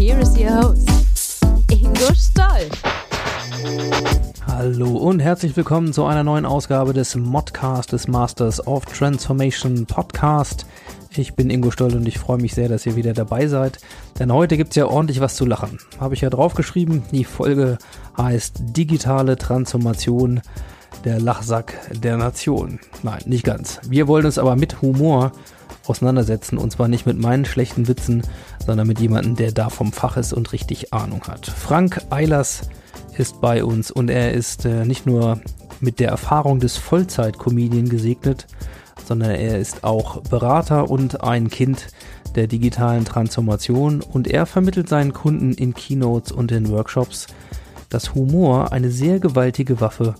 Here is your host, Ingo Stoll. Hallo und herzlich willkommen zu einer neuen Ausgabe des Modcast des Masters of Transformation Podcast. Ich bin Ingo Stoll und ich freue mich sehr, dass ihr wieder dabei seid, denn heute gibt's ja ordentlich was zu lachen. Habe ich ja draufgeschrieben, die Folge heißt Digitale Transformation der Lachsack der Nation. Nein, nicht ganz. Wir wollen uns aber mit Humor auseinandersetzen. Und zwar nicht mit meinen schlechten Witzen, sondern mit jemandem, der da vom Fach ist und richtig Ahnung hat. Frank Eilers ist bei uns und er ist äh, nicht nur mit der Erfahrung des Vollzeit-Comedian gesegnet, sondern er ist auch Berater und ein Kind der digitalen Transformation. Und er vermittelt seinen Kunden in Keynotes und in Workshops, dass Humor eine sehr gewaltige Waffe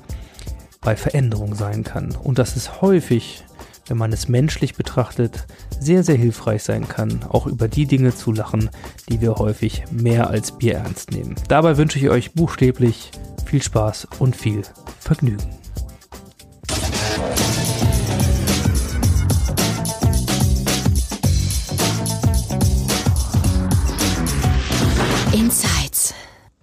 bei Veränderung sein kann. Und dass es häufig, wenn man es menschlich betrachtet, sehr, sehr hilfreich sein kann, auch über die Dinge zu lachen, die wir häufig mehr als Bier ernst nehmen. Dabei wünsche ich euch buchstäblich viel Spaß und viel Vergnügen. Insights.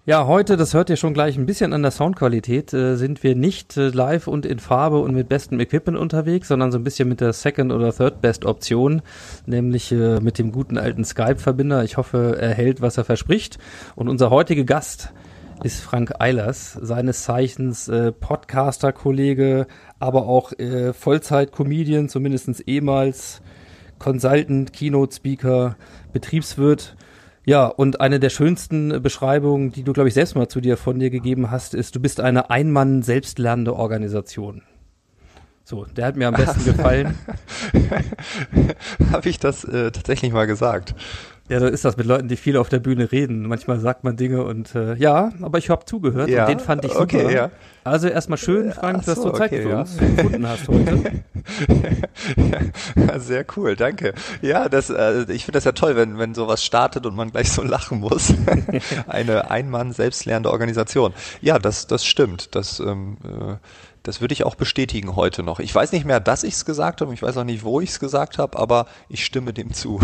Ja, heute, das hört ihr schon gleich ein bisschen an der Soundqualität, äh, sind wir nicht äh, live und in Farbe und mit bestem Equipment unterwegs, sondern so ein bisschen mit der Second oder Third Best Option, nämlich äh, mit dem guten alten Skype-Verbinder. Ich hoffe, er hält, was er verspricht. Und unser heutiger Gast ist Frank Eilers, seines Zeichens äh, Podcaster-Kollege, aber auch äh, Vollzeit-Comedian, zumindestens ehemals Consultant, Keynote-Speaker, Betriebswirt. Ja, und eine der schönsten Beschreibungen, die du, glaube ich, selbst mal zu dir von dir gegeben hast, ist, du bist eine Einmann-selbstlernende Organisation. So, der hat mir am besten gefallen. Habe ich das äh, tatsächlich mal gesagt? Ja, so ist das mit Leuten, die viel auf der Bühne reden. Manchmal sagt man Dinge und äh, ja, aber ich habe zugehört Ja, und den fand ich super. okay, ja. Also erstmal schön, Frank, Ach dass so, du Zeit okay, für ja. uns gefunden hast heute. ja, sehr cool, danke. Ja, das, äh, ich finde das ja toll, wenn, wenn sowas startet und man gleich so lachen muss. Eine Einmann selbstlernende Organisation. Ja, das, das stimmt. Das, ähm, äh, das würde ich auch bestätigen heute noch. Ich weiß nicht mehr, dass ich es gesagt habe, ich weiß auch nicht, wo ich es gesagt habe, aber ich stimme dem zu.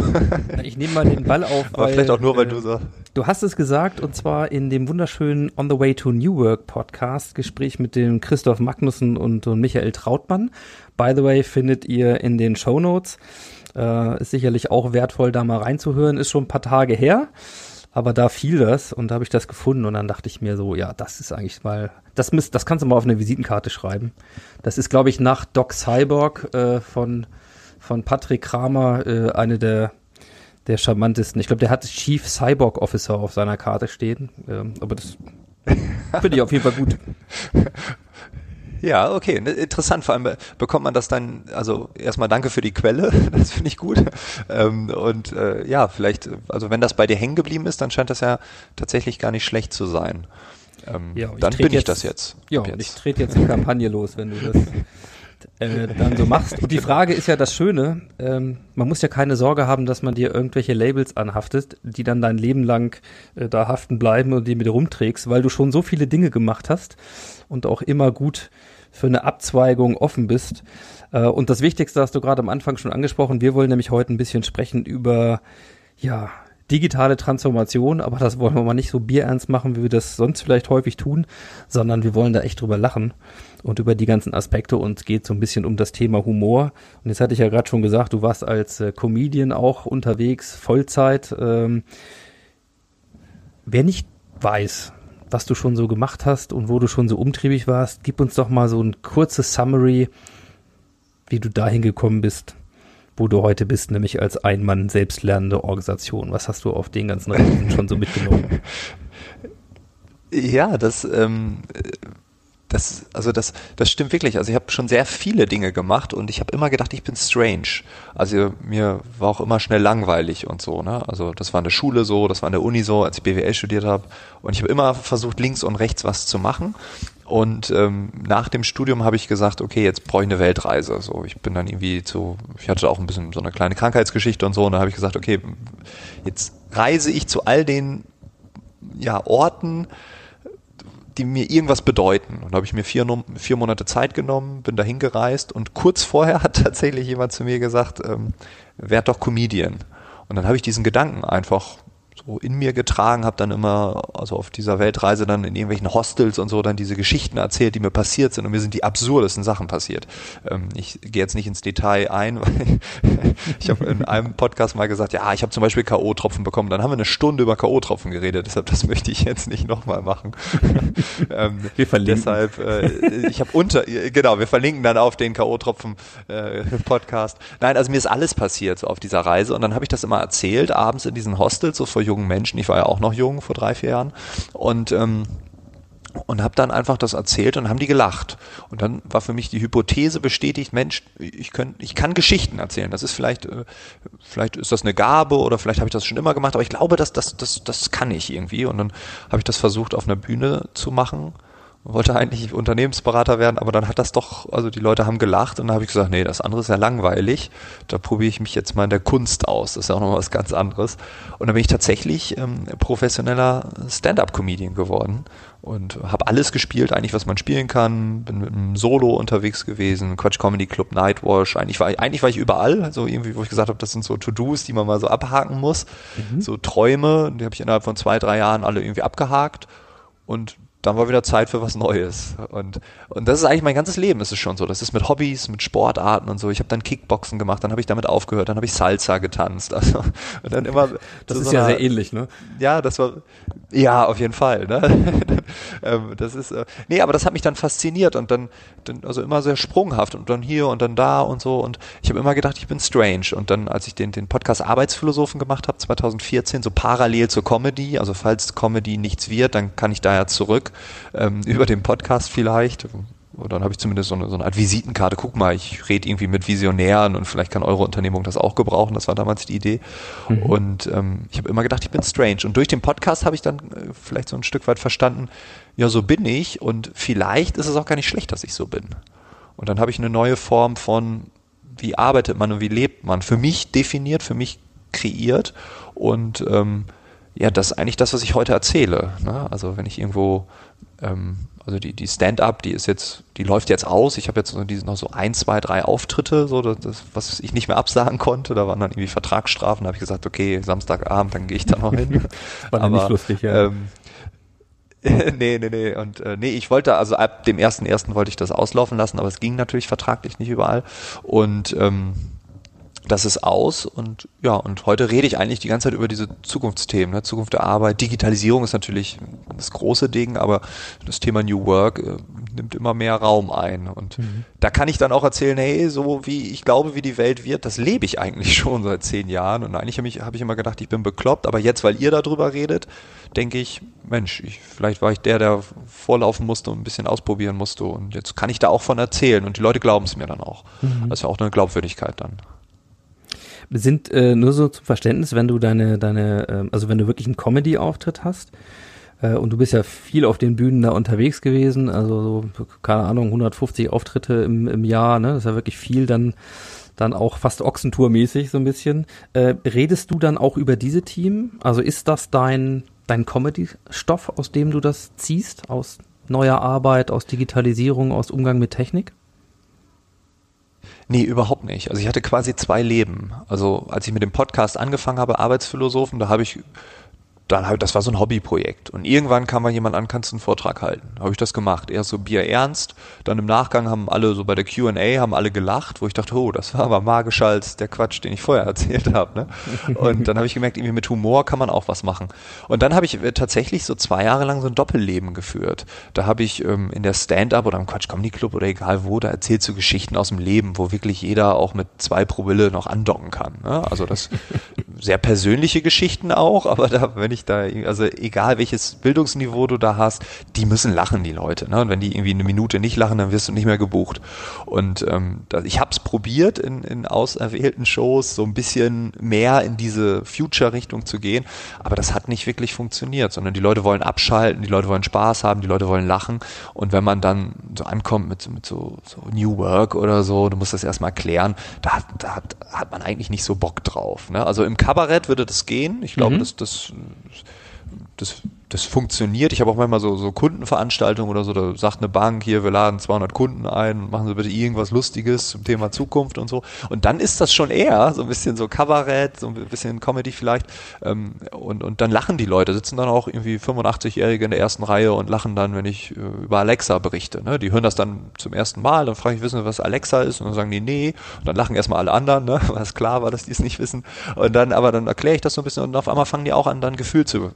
Ich nehme mal den Ball auf, aber weil, vielleicht auch nur, weil äh, du so. Du hast es gesagt und zwar in dem wunderschönen On the Way to New Work Podcast Gespräch mit dem Christoph Magnussen und, und Michael Trautmann. By the way, findet ihr in den Show Notes. Äh, ist sicherlich auch wertvoll, da mal reinzuhören. Ist schon ein paar Tage her. Aber da fiel das und da habe ich das gefunden und dann dachte ich mir so, ja, das ist eigentlich mal, das, müsst, das kannst du mal auf eine Visitenkarte schreiben. Das ist, glaube ich, nach Doc Cyborg äh, von, von Patrick Kramer äh, eine der, der charmantesten. Ich glaube, der hat Chief Cyborg Officer auf seiner Karte stehen. Ähm, aber das finde ich auf jeden Fall gut. Ja, okay, ne, interessant. Vor allem äh, bekommt man das dann, also erstmal danke für die Quelle, das finde ich gut. Ähm, und äh, ja, vielleicht, also wenn das bei dir hängen geblieben ist, dann scheint das ja tatsächlich gar nicht schlecht zu sein. Ähm, Ja, dann bin ich jetzt- das jetzt. Ja, und ich jetzt. trete jetzt die Kampagne los, wenn du das äh, dann so machst. Und die Frage ist ja das Schöne, ähm, man muss ja keine Sorge haben, dass man dir irgendwelche Labels anhaftet, die dann dein Leben lang äh, da haften bleiben und die mit rumträgst, weil du schon so viele Dinge gemacht hast und auch immer gut für eine Abzweigung offen bist. Äh, und das Wichtigste hast du gerade am Anfang schon angesprochen. Wir wollen nämlich heute ein bisschen sprechen über, ja, digitale Transformation, aber das wollen wir mal nicht so bierernst machen, wie wir das sonst vielleicht häufig tun, sondern wir wollen da echt drüber lachen und über die ganzen Aspekte und es geht so ein bisschen um das Thema Humor. Und jetzt hatte ich ja gerade schon gesagt, du warst als äh, Comedian auch unterwegs, Vollzeit. Ähm, wer nicht weiß, was du schon so gemacht hast und wo du schon so umtriebig warst, gib uns doch mal so ein kurzes Summary, wie du dahin gekommen bist, wo du heute bist, nämlich als Ein-Mann selbstlernende Organisation. Was hast du auf den ganzen Reisen schon so mitgenommen? Ja, das, ähm, das, also das, das stimmt wirklich. Also ich habe schon sehr viele Dinge gemacht und ich habe immer gedacht, ich bin strange. Also mir war auch immer schnell langweilig und so. Ne? Also das war in der Schule so, das war in der Uni so, als ich BWL studiert habe. Und ich habe immer versucht, links und rechts was zu machen. Und ähm, nach dem Studium habe ich gesagt, okay, jetzt brauche ich eine Weltreise. So, ich bin dann irgendwie zu, ich hatte auch ein bisschen so eine kleine Krankheitsgeschichte und so. Und dann habe ich gesagt, okay, jetzt reise ich zu all den ja, Orten, die mir irgendwas bedeuten. Und da habe ich mir vier, vier Monate Zeit genommen, bin dahin gereist und kurz vorher hat tatsächlich jemand zu mir gesagt, ähm, werd doch Comedian. Und dann habe ich diesen Gedanken einfach so in mir getragen, habe dann immer, also auf dieser Weltreise dann in irgendwelchen Hostels und so dann diese Geschichten erzählt, die mir passiert sind und mir sind die absurdesten Sachen passiert. Ähm, ich gehe jetzt nicht ins Detail ein, weil ich habe in einem Podcast mal gesagt, ja, ich habe zum Beispiel K.O.-Tropfen bekommen, dann haben wir eine Stunde über K.O.-Tropfen geredet, deshalb das möchte ich jetzt nicht nochmal machen. ähm, wir verlinken. Deshalb, äh, ich habe unter, genau, wir verlinken dann auf den K.O.-Tropfen äh, Podcast. Nein, also mir ist alles passiert so auf dieser Reise und dann habe ich das immer erzählt, abends in diesen Hostels, so vor jungen Menschen. Ich war ja auch noch jung vor drei, vier Jahren. Und ähm, und habe dann einfach das erzählt und haben die gelacht. Und dann war für mich die Hypothese bestätigt, Mensch, ich, könnt, ich kann Geschichten erzählen. Das ist vielleicht, äh, vielleicht ist das eine Gabe oder vielleicht habe ich das schon immer gemacht, aber ich glaube, dass das, das, das kann ich irgendwie. Und dann habe ich das versucht auf einer Bühne zu machen wollte eigentlich Unternehmensberater werden, aber dann hat das doch, also die Leute haben gelacht und dann habe ich gesagt, nee, das andere ist ja langweilig. Da probiere ich mich jetzt mal in der Kunst aus. Das ist ja auch noch was ganz anderes. Und dann bin ich tatsächlich ähm, professioneller Stand-up-Comedian geworden und habe alles gespielt, eigentlich was man spielen kann. Bin mit einem Solo unterwegs gewesen, Quatsch Comedy Club, Nightwash. Eigentlich war, eigentlich war ich überall, so irgendwie, wo ich gesagt habe, das sind so To-Dos, die man mal so abhaken muss. Mhm. So Träume, die habe ich innerhalb von zwei, drei Jahren alle irgendwie abgehakt. Und dann war wieder Zeit für was Neues. Und, und das ist eigentlich mein ganzes Leben, ist es schon so. Das ist mit Hobbys, mit Sportarten und so. Ich habe dann Kickboxen gemacht, dann habe ich damit aufgehört, dann habe ich Salsa getanzt. Also, und dann immer. Das ist so ja einer, sehr ähnlich, ne? Ja, das war, ja, auf jeden Fall, ne? Ähm, das ist, äh, nee, aber das hat mich dann fasziniert und dann, dann, also immer sehr sprunghaft und dann hier und dann da und so. Und ich habe immer gedacht, ich bin strange. Und dann, als ich den, den Podcast Arbeitsphilosophen gemacht habe, 2014, so parallel zur Comedy, also falls Comedy nichts wird, dann kann ich da ja zurück ähm, über den Podcast vielleicht. Und dann habe ich zumindest so eine, so eine Art Visitenkarte. Guck mal, ich rede irgendwie mit Visionären und vielleicht kann eure Unternehmung das auch gebrauchen. Das war damals die Idee. Mhm. Und ähm, ich habe immer gedacht, ich bin strange. Und durch den Podcast habe ich dann äh, vielleicht so ein Stück weit verstanden, ja, so bin ich und vielleicht ist es auch gar nicht schlecht, dass ich so bin. Und dann habe ich eine neue Form von, wie arbeitet man und wie lebt man, für mich definiert, für mich kreiert. Und ähm, ja, das ist eigentlich das, was ich heute erzähle. Ne? Also wenn ich irgendwo, ähm, also die, die Stand-up, die ist jetzt, die läuft jetzt aus. Ich habe jetzt so diese, noch so ein, zwei, drei Auftritte, so das, was ich nicht mehr absagen konnte. Da waren dann irgendwie Vertragsstrafen. Da habe ich gesagt, okay, Samstagabend, dann gehe ich da noch hin. War dann nicht lustig, ja. Ähm, nee, nee, nee. Und äh, nee, ich wollte, also ab dem ersten wollte ich das auslaufen lassen, aber es ging natürlich vertraglich nicht überall. Und ähm, das ist aus und ja, und heute rede ich eigentlich die ganze Zeit über diese Zukunftsthemen, ne? Zukunft der Arbeit. Digitalisierung ist natürlich das große Ding, aber das Thema New Work äh, nimmt immer mehr Raum ein. Und mhm. da kann ich dann auch erzählen, hey, so wie ich glaube, wie die Welt wird, das lebe ich eigentlich schon seit zehn Jahren. Und eigentlich habe ich, hab ich immer gedacht, ich bin bekloppt, aber jetzt, weil ihr darüber redet, denke ich, Mensch, ich, vielleicht war ich der, der vorlaufen musste und ein bisschen ausprobieren musste. Und jetzt kann ich da auch von erzählen und die Leute glauben es mir dann auch. Mhm. Das ist ja auch eine Glaubwürdigkeit dann sind äh, nur so zum Verständnis, wenn du deine, deine, äh, also wenn du wirklich einen Comedy-Auftritt hast, äh, und du bist ja viel auf den Bühnen da unterwegs gewesen, also so, keine Ahnung, 150 Auftritte im, im Jahr, ne? Das ist ja wirklich viel dann, dann auch fast Ochsentour-mäßig so ein bisschen. Äh, redest du dann auch über diese Team? Also ist das dein, dein Comedy-Stoff, aus dem du das ziehst? Aus neuer Arbeit, aus Digitalisierung, aus Umgang mit Technik? Nee, überhaupt nicht. Also ich hatte quasi zwei Leben. Also als ich mit dem Podcast angefangen habe, Arbeitsphilosophen, da habe ich dann halt, das war so ein Hobbyprojekt. Und irgendwann kam mal jemand an, kannst du einen Vortrag halten. Habe ich das gemacht. Erst so Bier ernst, dann im Nachgang haben alle, so bei der Q&A, haben alle gelacht, wo ich dachte, oh, das war aber magischer als der Quatsch, den ich vorher erzählt habe. Ne? Und dann habe ich gemerkt, irgendwie mit Humor kann man auch was machen. Und dann habe ich äh, tatsächlich so zwei Jahre lang so ein Doppelleben geführt. Da habe ich ähm, in der Stand-Up oder im Quatsch Comedy Club oder egal wo, da erzählst du Geschichten aus dem Leben, wo wirklich jeder auch mit zwei Promille noch andocken kann. Ne? Also das sehr persönliche Geschichten auch, aber da, wenn ich da, also egal welches Bildungsniveau du da hast, die müssen lachen, die Leute. Ne? Und wenn die irgendwie eine Minute nicht lachen, dann wirst du nicht mehr gebucht. Und ähm, ich habe es probiert in, in auserwählten Shows, so ein bisschen mehr in diese Future-Richtung zu gehen, aber das hat nicht wirklich funktioniert, sondern die Leute wollen abschalten, die Leute wollen Spaß haben, die Leute wollen lachen. Und wenn man dann so ankommt mit, mit so, so New Work oder so, du musst das erstmal klären, da, da hat, hat man eigentlich nicht so Bock drauf. Ne? Also im Kabarett würde das gehen. Ich glaube, Mhm. das, das, das, das funktioniert. Ich habe auch manchmal so, so Kundenveranstaltungen oder so, da sagt eine Bank hier, wir laden 200 Kunden ein machen Sie bitte irgendwas Lustiges zum Thema Zukunft und so. Und dann ist das schon eher so ein bisschen so Kabarett, so ein bisschen Comedy vielleicht. Ähm, und, und dann lachen die Leute, sitzen dann auch irgendwie 85-Jährige in der ersten Reihe und lachen dann, wenn ich äh, über Alexa berichte. Ne? Die hören das dann zum ersten Mal, dann frage ich, wissen Sie, was Alexa ist? Und dann sagen die, nee. Und dann lachen erstmal alle anderen, ne? weil es klar war, dass die es nicht wissen. Und dann, aber dann erkläre ich das so ein bisschen und auf einmal fangen die auch an, dann Gefühl zu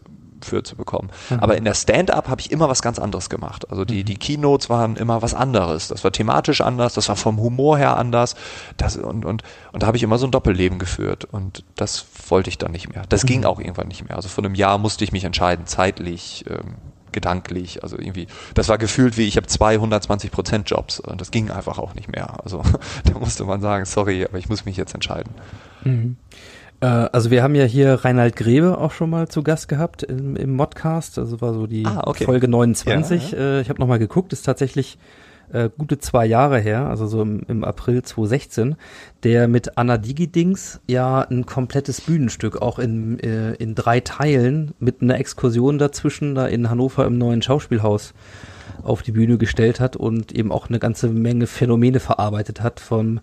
für zu bekommen. Aber in der Stand-up habe ich immer was ganz anderes gemacht. Also die, die Keynotes waren immer was anderes. Das war thematisch anders, das war vom Humor her anders. Das, und, und, und da habe ich immer so ein Doppelleben geführt. Und das wollte ich dann nicht mehr. Das ging auch irgendwann nicht mehr. Also vor einem Jahr musste ich mich entscheiden, zeitlich, ähm, gedanklich, also irgendwie, das war gefühlt wie, ich habe 220 Prozent Jobs und das ging einfach auch nicht mehr. Also da musste man sagen, sorry, aber ich muss mich jetzt entscheiden. Äh, also wir haben ja hier Reinhard Grebe auch schon mal zu Gast gehabt im, im Modcast. Also war so die Ah, okay. Folge 29. Ja, Äh, ich habe nochmal geguckt, ist tatsächlich äh, gute zwei Jahre her, also so im, im April 2016, der mit Anna Digidings ja ein komplettes Bühnenstück, auch in, äh, in drei Teilen, mit einer Exkursion dazwischen, da in Hannover im neuen Schauspielhaus auf die Bühne gestellt hat und eben auch eine ganze Menge Phänomene verarbeitet hat, vom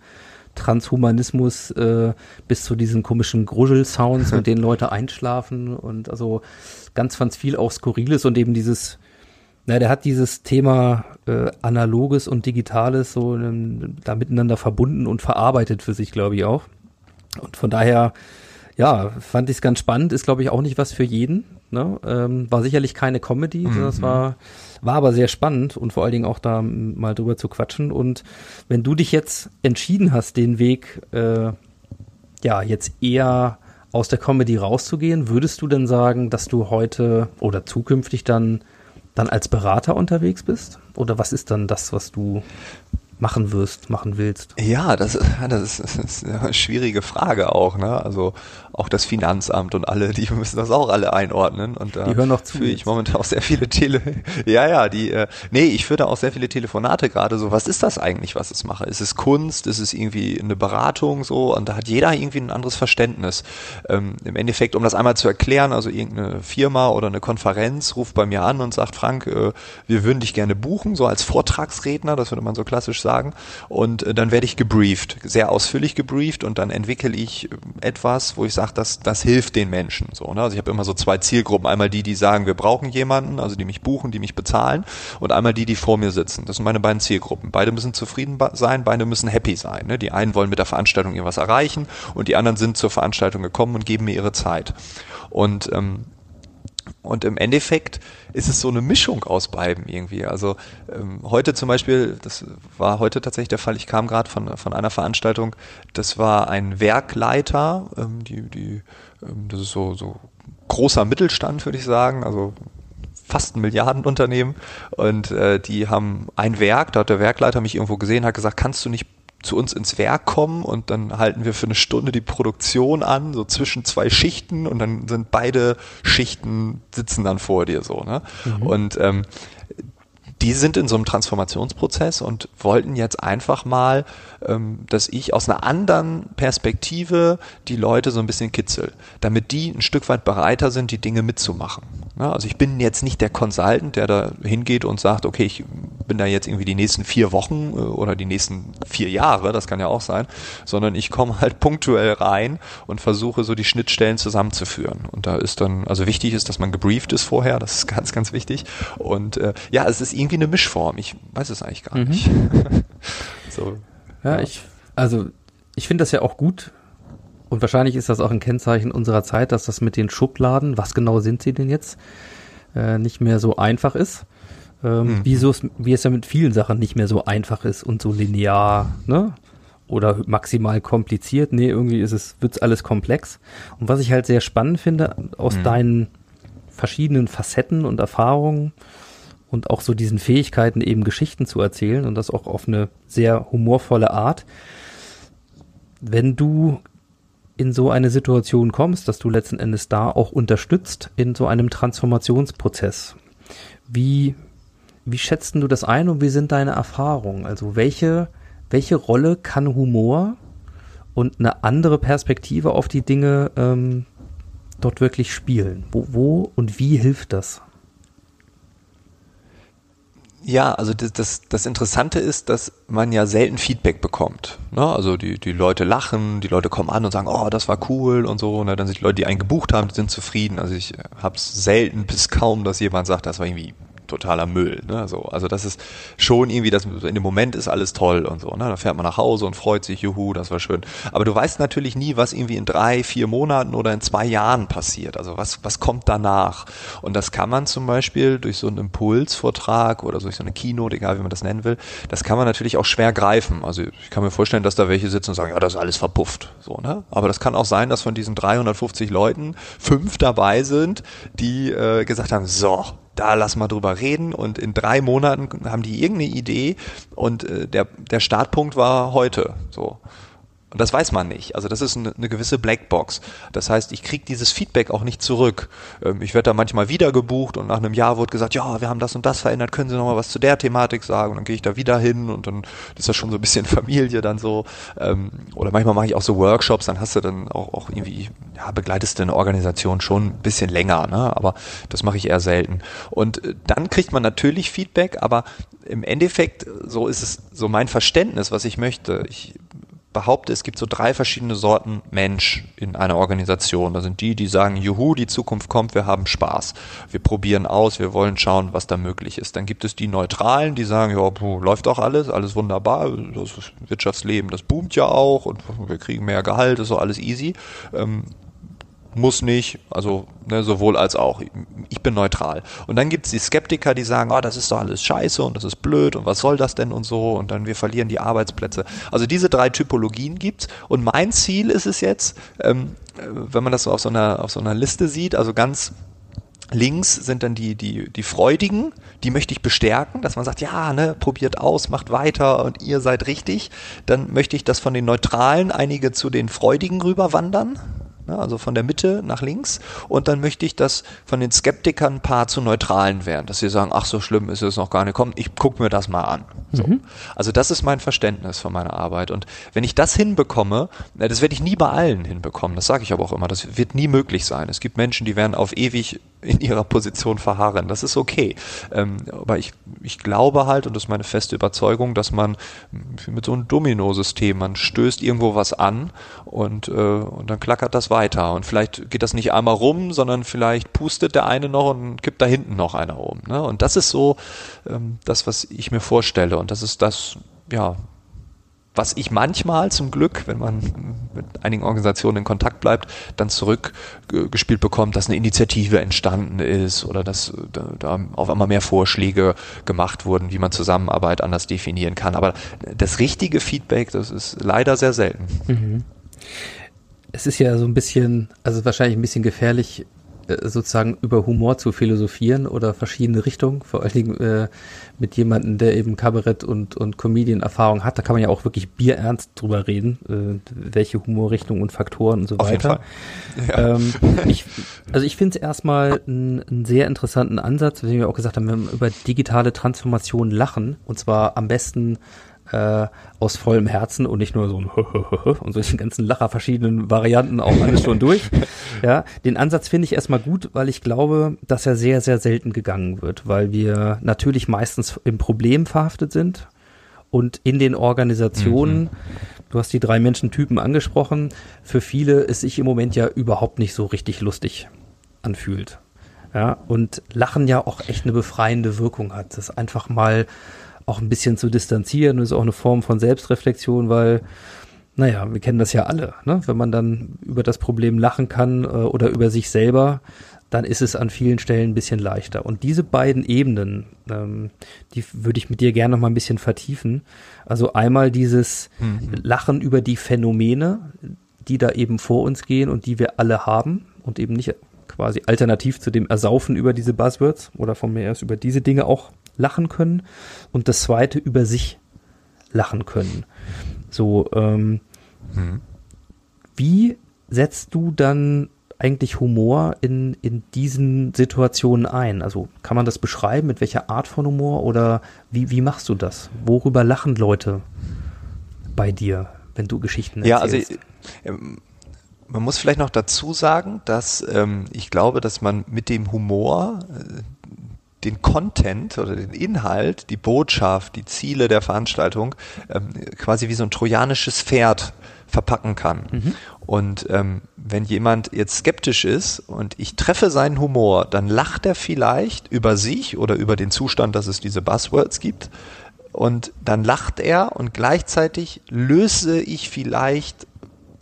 Transhumanismus äh, bis zu diesen komischen Gruschel-Sounds, mit denen Leute einschlafen und also ganz, ganz viel auch Skurriles und eben dieses, na, der hat dieses Thema äh, Analoges und Digitales so ähm, da miteinander verbunden und verarbeitet für sich, glaube ich auch. Und von daher, ja, fand ich es ganz spannend, ist glaube ich auch nicht was für jeden. Ne? Ähm, war sicherlich keine Comedy, das war, war aber sehr spannend und vor allen Dingen auch da mal drüber zu quatschen. Und wenn du dich jetzt entschieden hast, den Weg äh, ja jetzt eher aus der Comedy rauszugehen, würdest du denn sagen, dass du heute oder zukünftig dann dann als Berater unterwegs bist? Oder was ist dann das, was du machen wirst, machen willst? Ja, das, das, ist, das ist eine schwierige Frage auch, ne? Also auch das Finanzamt und alle, die müssen das auch alle einordnen. Und da Die hören noch zu führe ich momentan auch sehr viele Tele. Ja, ja, die, äh, nee, ich führe da auch sehr viele Telefonate gerade so. Was ist das eigentlich, was ich mache? Ist es Kunst? Ist es irgendwie eine Beratung so? Und da hat jeder irgendwie ein anderes Verständnis. Ähm, Im Endeffekt, um das einmal zu erklären, also irgendeine Firma oder eine Konferenz ruft bei mir an und sagt, Frank, äh, wir würden dich gerne buchen, so als Vortragsredner, das würde man so klassisch sagen. Und äh, dann werde ich gebrieft, sehr ausführlich gebrieft und dann entwickle ich äh, etwas, wo ich sage, das, das hilft den Menschen. So, ne? Also ich habe immer so zwei Zielgruppen. Einmal die, die sagen, wir brauchen jemanden, also die mich buchen, die mich bezahlen und einmal die, die vor mir sitzen. Das sind meine beiden Zielgruppen. Beide müssen zufrieden sein, beide müssen happy sein. Ne? Die einen wollen mit der Veranstaltung irgendwas erreichen und die anderen sind zur Veranstaltung gekommen und geben mir ihre Zeit. Und ähm, und im Endeffekt ist es so eine Mischung aus beiden irgendwie. Also ähm, heute zum Beispiel, das war heute tatsächlich der Fall, ich kam gerade von, von einer Veranstaltung, das war ein Werkleiter, ähm, die, die, ähm, das ist so, so großer Mittelstand, würde ich sagen, also fast ein Milliardenunternehmen und äh, die haben ein Werk, da hat der Werkleiter mich irgendwo gesehen, hat gesagt, kannst du nicht zu uns ins Werk kommen und dann halten wir für eine Stunde die Produktion an, so zwischen zwei Schichten und dann sind beide Schichten sitzen dann vor dir so, ne? Und ähm, die sind in so einem Transformationsprozess und wollten jetzt einfach mal, ähm, dass ich aus einer anderen Perspektive die Leute so ein bisschen kitzel, damit die ein Stück weit bereiter sind, die Dinge mitzumachen. Ja, also ich bin jetzt nicht der Consultant, der da hingeht und sagt, okay, ich bin da jetzt irgendwie die nächsten vier Wochen äh, oder die nächsten vier Jahre, das kann ja auch sein, sondern ich komme halt punktuell rein und versuche so die Schnittstellen zusammenzuführen. Und da ist dann, also wichtig ist, dass man gebrieft ist vorher, das ist ganz, ganz wichtig. Und äh, ja, es ist irgendwie eine Mischform. Ich weiß es eigentlich gar nicht. so. Ja, ich, also ich finde das ja auch gut und wahrscheinlich ist das auch ein Kennzeichen unserer Zeit, dass das mit den Schubladen, was genau sind sie denn jetzt, äh, nicht mehr so einfach ist. Ähm, Mhm. wie, so es, wie es ja mit vielen Sachen nicht mehr so einfach ist und so linear, ne? oder maximal kompliziert. Nee, irgendwie ist es, wird's alles komplex. Und was ich halt sehr spannend finde, aus Mhm. deinen verschiedenen Facetten und Erfahrungen und auch so diesen Fähigkeiten, eben Geschichten zu erzählen und das auch auf eine sehr humorvolle Art. Wenn du in so eine Situation kommst, dass du letzten Endes da auch unterstützt in so einem Transformationsprozess, wie, wie schätzt du das ein und wie sind deine Erfahrungen? Also welche, welche Rolle kann Humor und eine andere Perspektive auf die Dinge ähm, dort wirklich spielen? Wo, wo und wie hilft das? Ja, also das, das, das Interessante ist, dass man ja selten Feedback bekommt. Ne? Also die, die Leute lachen, die Leute kommen an und sagen, oh, das war cool und so. Ne? Dann sind die Leute, die einen gebucht haben, die sind zufrieden. Also ich habe es selten bis kaum, dass jemand sagt, das war irgendwie totaler Müll. Ne? So, also das ist schon irgendwie, das in dem Moment ist alles toll und so. Ne? Da fährt man nach Hause und freut sich, juhu, das war schön. Aber du weißt natürlich nie, was irgendwie in drei, vier Monaten oder in zwei Jahren passiert. Also was, was kommt danach? Und das kann man zum Beispiel durch so einen Impulsvortrag oder durch so eine Keynote, egal wie man das nennen will, das kann man natürlich auch schwer greifen. Also ich kann mir vorstellen, dass da welche sitzen und sagen, ja, das ist alles verpufft. So, ne? Aber das kann auch sein, dass von diesen 350 Leuten fünf dabei sind, die äh, gesagt haben, so, da lass mal drüber reden und in drei Monaten haben die irgendeine Idee und äh, der, der Startpunkt war heute. So. Und das weiß man nicht. Also das ist eine, eine gewisse Blackbox. Das heißt, ich kriege dieses Feedback auch nicht zurück. Ähm, ich werde da manchmal wieder gebucht und nach einem Jahr wird gesagt, ja, wir haben das und das verändert, können Sie noch mal was zu der Thematik sagen? Und dann gehe ich da wieder hin und dann ist das schon so ein bisschen Familie dann so. Ähm, oder manchmal mache ich auch so Workshops, dann hast du dann auch, auch irgendwie, ja, begleitest du eine Organisation schon ein bisschen länger, ne? aber das mache ich eher selten. Und äh, dann kriegt man natürlich Feedback, aber im Endeffekt, so ist es so mein Verständnis, was ich möchte. Ich behaupte, es gibt so drei verschiedene Sorten Mensch in einer Organisation. Da sind die, die sagen, juhu, die Zukunft kommt, wir haben Spaß. Wir probieren aus, wir wollen schauen, was da möglich ist. Dann gibt es die Neutralen, die sagen, ja, puh, läuft doch alles, alles wunderbar, das Wirtschaftsleben, das boomt ja auch und wir kriegen mehr Gehalt, ist so alles easy. Ähm, muss nicht, also ne, sowohl als auch. Ich bin neutral. Und dann gibt's die Skeptiker, die sagen, oh, das ist doch alles scheiße und das ist blöd und was soll das denn und so und dann wir verlieren die Arbeitsplätze. Also diese drei Typologien gibt's und mein Ziel ist es jetzt, ähm, wenn man das so auf so einer auf so einer Liste sieht, also ganz Links sind dann die, die, die Freudigen, die möchte ich bestärken, dass man sagt, ja, ne, probiert aus, macht weiter und ihr seid richtig. Dann möchte ich, dass von den Neutralen einige zu den Freudigen rüberwandern, also von der Mitte nach links. Und dann möchte ich, dass von den Skeptikern ein paar zu Neutralen werden, dass sie sagen, ach, so schlimm ist es noch gar nicht, komm, ich guck mir das mal an. So. Also das ist mein Verständnis von meiner Arbeit. Und wenn ich das hinbekomme, das werde ich nie bei allen hinbekommen, das sage ich aber auch immer, das wird nie möglich sein. Es gibt Menschen, die werden auf ewig in ihrer Position verharren. Das ist okay. Ähm, aber ich, ich glaube halt, und das ist meine feste Überzeugung, dass man mit so einem Domino-System, man stößt irgendwo was an und, äh, und dann klackert das weiter. Und vielleicht geht das nicht einmal rum, sondern vielleicht pustet der eine noch und kippt da hinten noch einer um. Ne? Und das ist so ähm, das, was ich mir vorstelle. Und das ist das, ja, was ich manchmal zum Glück, wenn man mit einigen Organisationen in Kontakt bleibt, dann zurückgespielt bekommt, dass eine Initiative entstanden ist oder dass da, da auf einmal mehr Vorschläge gemacht wurden, wie man Zusammenarbeit anders definieren kann. Aber das richtige Feedback, das ist leider sehr selten. Es ist ja so ein bisschen, also wahrscheinlich ein bisschen gefährlich, äh, sozusagen über Humor zu philosophieren oder verschiedene Richtungen, vor allen Dingen äh, mit jemandem, der eben Kabarett und, und Comedian-Erfahrung hat. Da kann man ja auch wirklich bierernst drüber reden, äh, welche Humorrichtungen und Faktoren und so Auf weiter. Ja. Ähm, ich, also ich finde es erstmal einen, einen sehr interessanten Ansatz, wie wir auch gesagt haben, wenn wir über digitale Transformation lachen, und zwar am besten äh, aus vollem Herzen und nicht nur so ein und solchen ganzen Lacher verschiedenen Varianten auch alles schon durch. Ja, den Ansatz finde ich erstmal gut, weil ich glaube, dass er sehr, sehr selten gegangen wird, weil wir natürlich meistens im Problem verhaftet sind und in den Organisationen, du hast die drei Menschentypen angesprochen, für viele es sich im Moment ja überhaupt nicht so richtig lustig anfühlt. Ja, und Lachen ja auch echt eine befreiende Wirkung hat. Das einfach mal auch ein bisschen zu distanzieren und ist auch eine Form von Selbstreflexion, weil, naja, wir kennen das ja alle, ne? Wenn man dann über das Problem lachen kann äh, oder über sich selber, dann ist es an vielen Stellen ein bisschen leichter. Und diese beiden Ebenen, ähm, die würde ich mit dir gerne noch mal ein bisschen vertiefen. Also einmal dieses Mhm. Lachen über die Phänomene, die da eben vor uns gehen und die wir alle haben und eben nicht quasi alternativ zu dem Ersaufen über diese Buzzwords oder von mir aus über diese Dinge auch lachen können. Und das zweite über sich lachen können. So, ähm, Mhm. wie setzt du dann eigentlich Humor in, in diesen Situationen ein? Also kann man das beschreiben, mit welcher Art von Humor oder wie, wie machst du das? Worüber lachen Leute bei dir, wenn du Geschichten Ja, also erzählst? ähm, man muss vielleicht noch dazu sagen, dass ähm, ich glaube, dass man mit dem Humor äh, den Content oder den Inhalt, die Botschaft, die Ziele der Veranstaltung ähm, quasi wie so ein trojanisches Pferd verpacken kann. Und ähm, wenn jemand jetzt skeptisch ist und ich treffe seinen Humor, dann lacht er vielleicht über sich oder über den Zustand, dass es diese Buzzwords gibt. Und dann lacht er und gleichzeitig löse ich vielleicht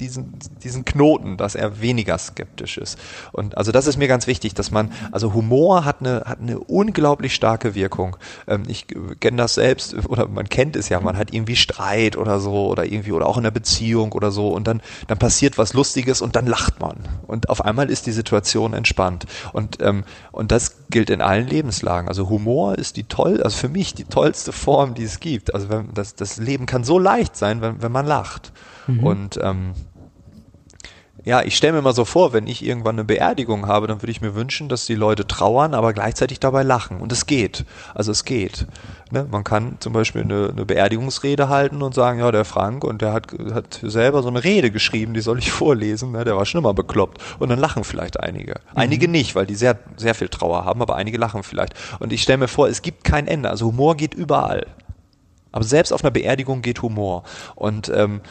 diesen, diesen Knoten, dass er weniger skeptisch ist. Und also das ist mir ganz wichtig, dass man, also Humor hat eine, hat eine unglaublich starke Wirkung. Ähm, ich kenne das selbst, oder man kennt es ja, man hat irgendwie Streit oder so, oder irgendwie, oder auch in einer Beziehung oder so, und dann, dann passiert was Lustiges und dann lacht man. Und auf einmal ist die Situation entspannt. Und, ähm, und das gilt in allen Lebenslagen. Also Humor ist die toll, also für mich die tollste Form, die es gibt. Also wenn, das, das Leben kann so leicht sein, wenn, wenn man lacht. Und ähm, ja, ich stelle mir mal so vor, wenn ich irgendwann eine Beerdigung habe, dann würde ich mir wünschen, dass die Leute trauern, aber gleichzeitig dabei lachen. Und es geht. Also es geht. Ne? Man kann zum Beispiel eine, eine Beerdigungsrede halten und sagen, ja, der Frank und der hat, hat selber so eine Rede geschrieben, die soll ich vorlesen. Ne? Der war schon immer bekloppt. Und dann lachen vielleicht einige. Einige nicht, weil die sehr, sehr viel Trauer haben, aber einige lachen vielleicht. Und ich stelle mir vor, es gibt kein Ende. Also Humor geht überall. Aber selbst auf einer Beerdigung geht Humor. Und ähm,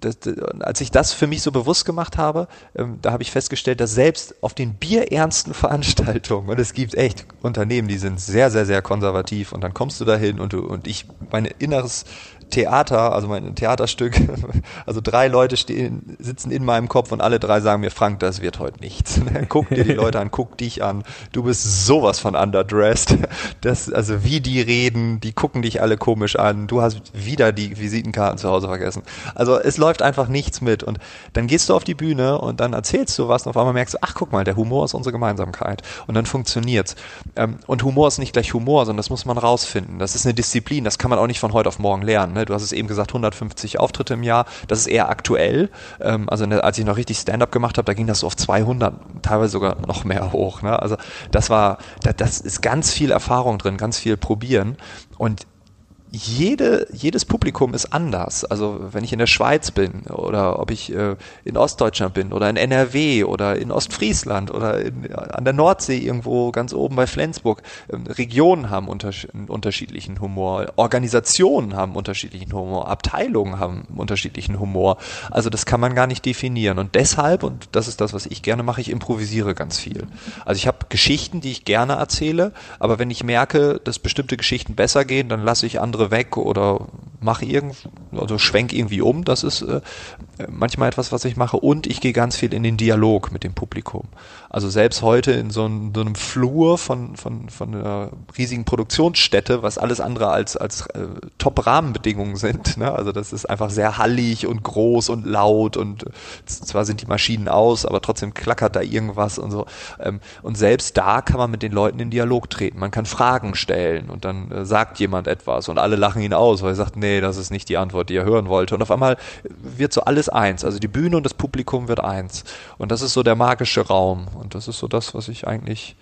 das, das, als ich das für mich so bewusst gemacht habe, ähm, da habe ich festgestellt, dass selbst auf den bierernsten Veranstaltungen, und es gibt echt Unternehmen, die sind sehr, sehr, sehr konservativ, und dann kommst du dahin und du und ich, mein inneres Theater, also mein Theaterstück, also drei Leute stehen, sitzen in meinem Kopf und alle drei sagen mir, Frank, das wird heute nichts. guck dir die Leute an, guck dich an, du bist sowas von underdressed. Das, also wie die reden, die gucken dich alle komisch an, du hast wieder die Visitenkarten zu Hause vergessen. Also es läuft einfach nichts mit und dann gehst du auf die Bühne und dann erzählst du was und auf einmal merkst du, ach guck mal, der Humor ist unsere Gemeinsamkeit und dann funktioniert's. Ähm, Und Humor ist nicht gleich Humor, sondern das muss man rausfinden. Das ist eine Disziplin, das kann man auch nicht von heute auf morgen lernen. Ne? Du hast es eben gesagt, 150 Auftritte im Jahr, das ist eher aktuell. Ähm, Also ne, als ich noch richtig Stand-up gemacht habe, da ging das so auf 200, teilweise sogar noch mehr hoch. ne? Also das war, da- das ist ganz viel Erfahrung drin, ganz viel probieren und jede, jedes Publikum ist anders. Also wenn ich in der Schweiz bin oder ob ich äh, in Ostdeutschland bin oder in NRW oder in Ostfriesland oder in, an der Nordsee irgendwo ganz oben bei Flensburg, ähm, Regionen haben untersch unterschiedlichen Humor, Organisationen haben unterschiedlichen Humor, Abteilungen haben unterschiedlichen Humor. Also das kann man gar nicht definieren. Und deshalb, und das ist das, was ich gerne mache, ich improvisiere ganz viel. Also ich habe Geschichten, die ich gerne erzähle, aber wenn ich merke, dass bestimmte Geschichten besser gehen, dann lasse ich andere weg oder mache irgend, also schwenk irgendwie um. Das ist äh, manchmal etwas, was ich mache. Und ich gehe ganz viel in den Dialog mit dem Publikum. Also selbst heute in so, einem- so einem Flur von, von, von einer riesigen Produktionsstätte, was alles andere als, als äh, Top-Rahmenbedingungen sind. Ne? Also das ist einfach sehr hallig und groß und laut und zwar sind die Maschinen aus, aber trotzdem klackert da irgendwas und so. Ähm, und selbst da kann man mit den Leuten in Dialog treten. Man kann Fragen stellen und dann äh, sagt jemand etwas und alle lachen ihn aus, weil er sagt, nee, das ist nicht die Antwort, die er hören wollte. Und auf einmal wird so alles eins. Also die Bühne und das Publikum wird eins. Und das ist so der magische Raum. Und das ist so das, was ich eigentlich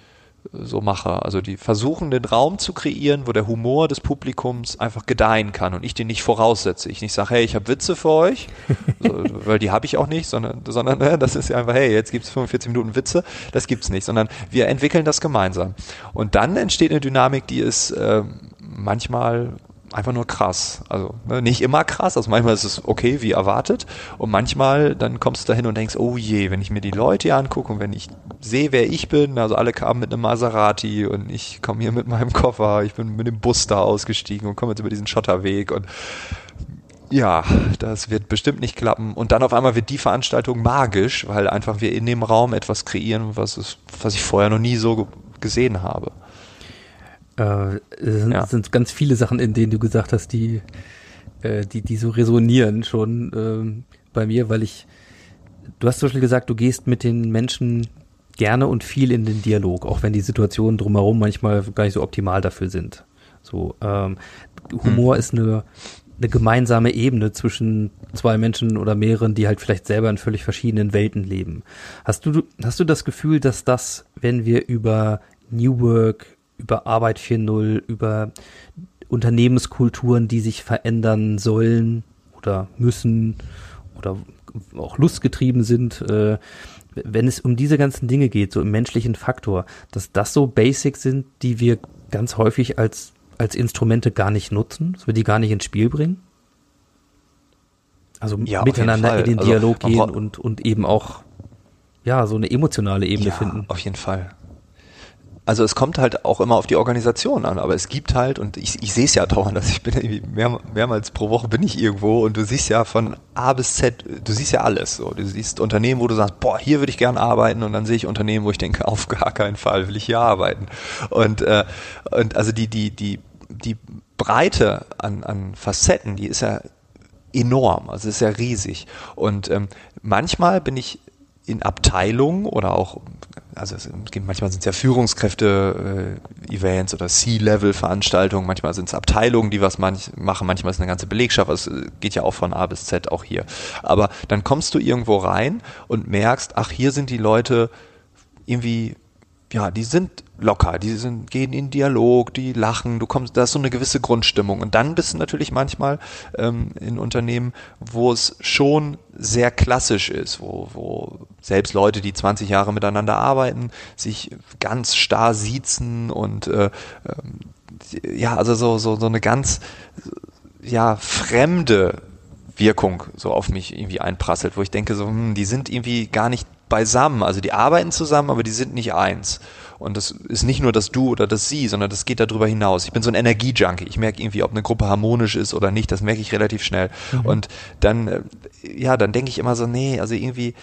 äh, so mache. Also die versuchen den Raum zu kreieren, wo der Humor des Publikums einfach gedeihen kann und ich den nicht voraussetze. Ich nicht sage, hey, ich habe Witze für euch, so, weil die habe ich auch nicht, sondern, sondern äh, das ist ja einfach, hey, jetzt gibt's 45 Minuten Witze, das gibt's nicht, sondern wir entwickeln das gemeinsam. Und dann entsteht eine Dynamik, die ist äh, manchmal einfach nur krass. Also ne, nicht immer krass, also manchmal ist es okay, wie erwartet. Und manchmal dann kommst du dahin und denkst, oh je, wenn ich mir die Leute hier angucke und wenn ich sehe, wer ich bin, also alle kamen mit einem Maserati und ich komme hier mit meinem Koffer, ich bin mit dem Bus da ausgestiegen und komme jetzt über diesen Schotterweg und ja, das wird bestimmt nicht klappen. Und dann auf einmal wird die Veranstaltung magisch, weil einfach wir in dem Raum etwas kreieren, was, es, was ich vorher noch nie so ge gesehen habe. Äh, es sind, Ja. sind ganz viele Sachen, in denen du gesagt hast, die, äh, die, die so resonieren schon ähm, bei mir, weil ich, du hast zum Beispiel gesagt, du gehst mit den Menschen gerne und viel in den Dialog, auch wenn die Situationen drumherum manchmal gar nicht so optimal dafür sind. So, ähm, Humor ist eine, eine gemeinsame Ebene zwischen zwei Menschen oder mehreren, die halt vielleicht selber in völlig verschiedenen Welten leben. Hast du, hast du das Gefühl, dass das, wenn wir über New Work, über Arbeit 4.0, über Unternehmenskulturen, die sich verändern sollen oder müssen oder auch lustgetrieben sind, äh, wenn es um diese ganzen Dinge geht, so im menschlichen Faktor, dass das so Basics sind, die wir ganz häufig als, als Instrumente gar nicht nutzen, dass wir die gar nicht ins Spiel bringen? Also Ja, miteinander in den. Also, Dialog man gehen und, und eben auch ja, so eine emotionale Ebene ja, finden. auf jeden Fall. Also es kommt halt auch immer auf die Organisation an, aber es gibt halt, und ich, ich sehe es ja dauernd, dass ich bin irgendwie mehr, mehrmals pro Woche bin ich irgendwo und du siehst ja von A bis Z, du siehst ja alles. So. Du siehst Unternehmen, wo du sagst, boah, hier würde ich gerne arbeiten und dann sehe ich Unternehmen, wo ich denke, auf gar keinen Fall will ich hier arbeiten. Und, äh, und also die, die, die, die Breite an, an Facetten, die ist ja enorm, also ist ja riesig. Und ähm, manchmal bin ich in Abteilungen oder auch, also es gibt, manchmal sind es ja Führungskräfte-Events oder C-Level-Veranstaltungen, manchmal sind es Abteilungen, die was manch, machen, manchmal ist es eine ganze Belegschaft, es äh, geht ja auch von A bis Z auch hier. Aber dann kommst du irgendwo rein und merkst, ach, hier sind die Leute irgendwie, ja, die sind locker, die sind, gehen in Dialog, die lachen, du kommst, da ist so eine gewisse Grundstimmung. Und dann bist du natürlich manchmal ähm, in Unternehmen, wo es schon sehr klassisch ist, wo, wo selbst Leute, die 20 Jahre miteinander arbeiten, sich ganz starr siezen und äh, ähm, ja, also so, so, so eine ganz ja, fremde Wirkung so auf mich irgendwie einprasselt, wo ich denke, so, hm, die sind irgendwie gar nicht beisammen. Also die arbeiten zusammen, aber die sind nicht eins. Und das ist nicht nur das Du oder das Sie, sondern das geht darüber hinaus. Ich bin so ein Energiejunkie. Ich merke irgendwie, ob eine Gruppe harmonisch ist oder nicht. Das merke ich relativ schnell. Und dann, äh, ja, dann denke ich immer so, nee, also irgendwie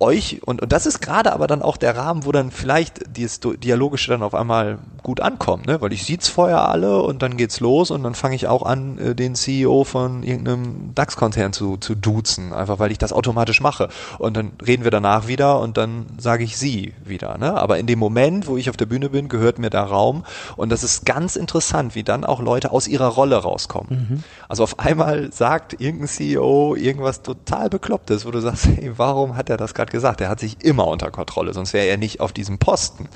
euch und, und das ist gerade aber dann auch der Rahmen, wo dann vielleicht dieses Dialogische dann auf einmal gut ankommt, ne? Weil ich sieht's vorher alle und dann geht's los und dann fange ich auch an, äh, den CEO von irgendeinem DAX-Konzern zu, zu duzen, einfach weil ich das automatisch mache. Und dann reden wir danach wieder und dann sage ich sie wieder, ne? Aber in dem Moment, wo ich auf der Bühne bin, gehört mir der Raum und das ist ganz interessant, wie dann auch Leute aus ihrer Rolle rauskommen. Also auf einmal sagt irgendein CEO irgendwas total Beklopptes, wo du sagst, hey, warum hat er das gerade gesagt? Er hat sich immer unter Kontrolle, sonst wäre er nicht auf diesem Posten.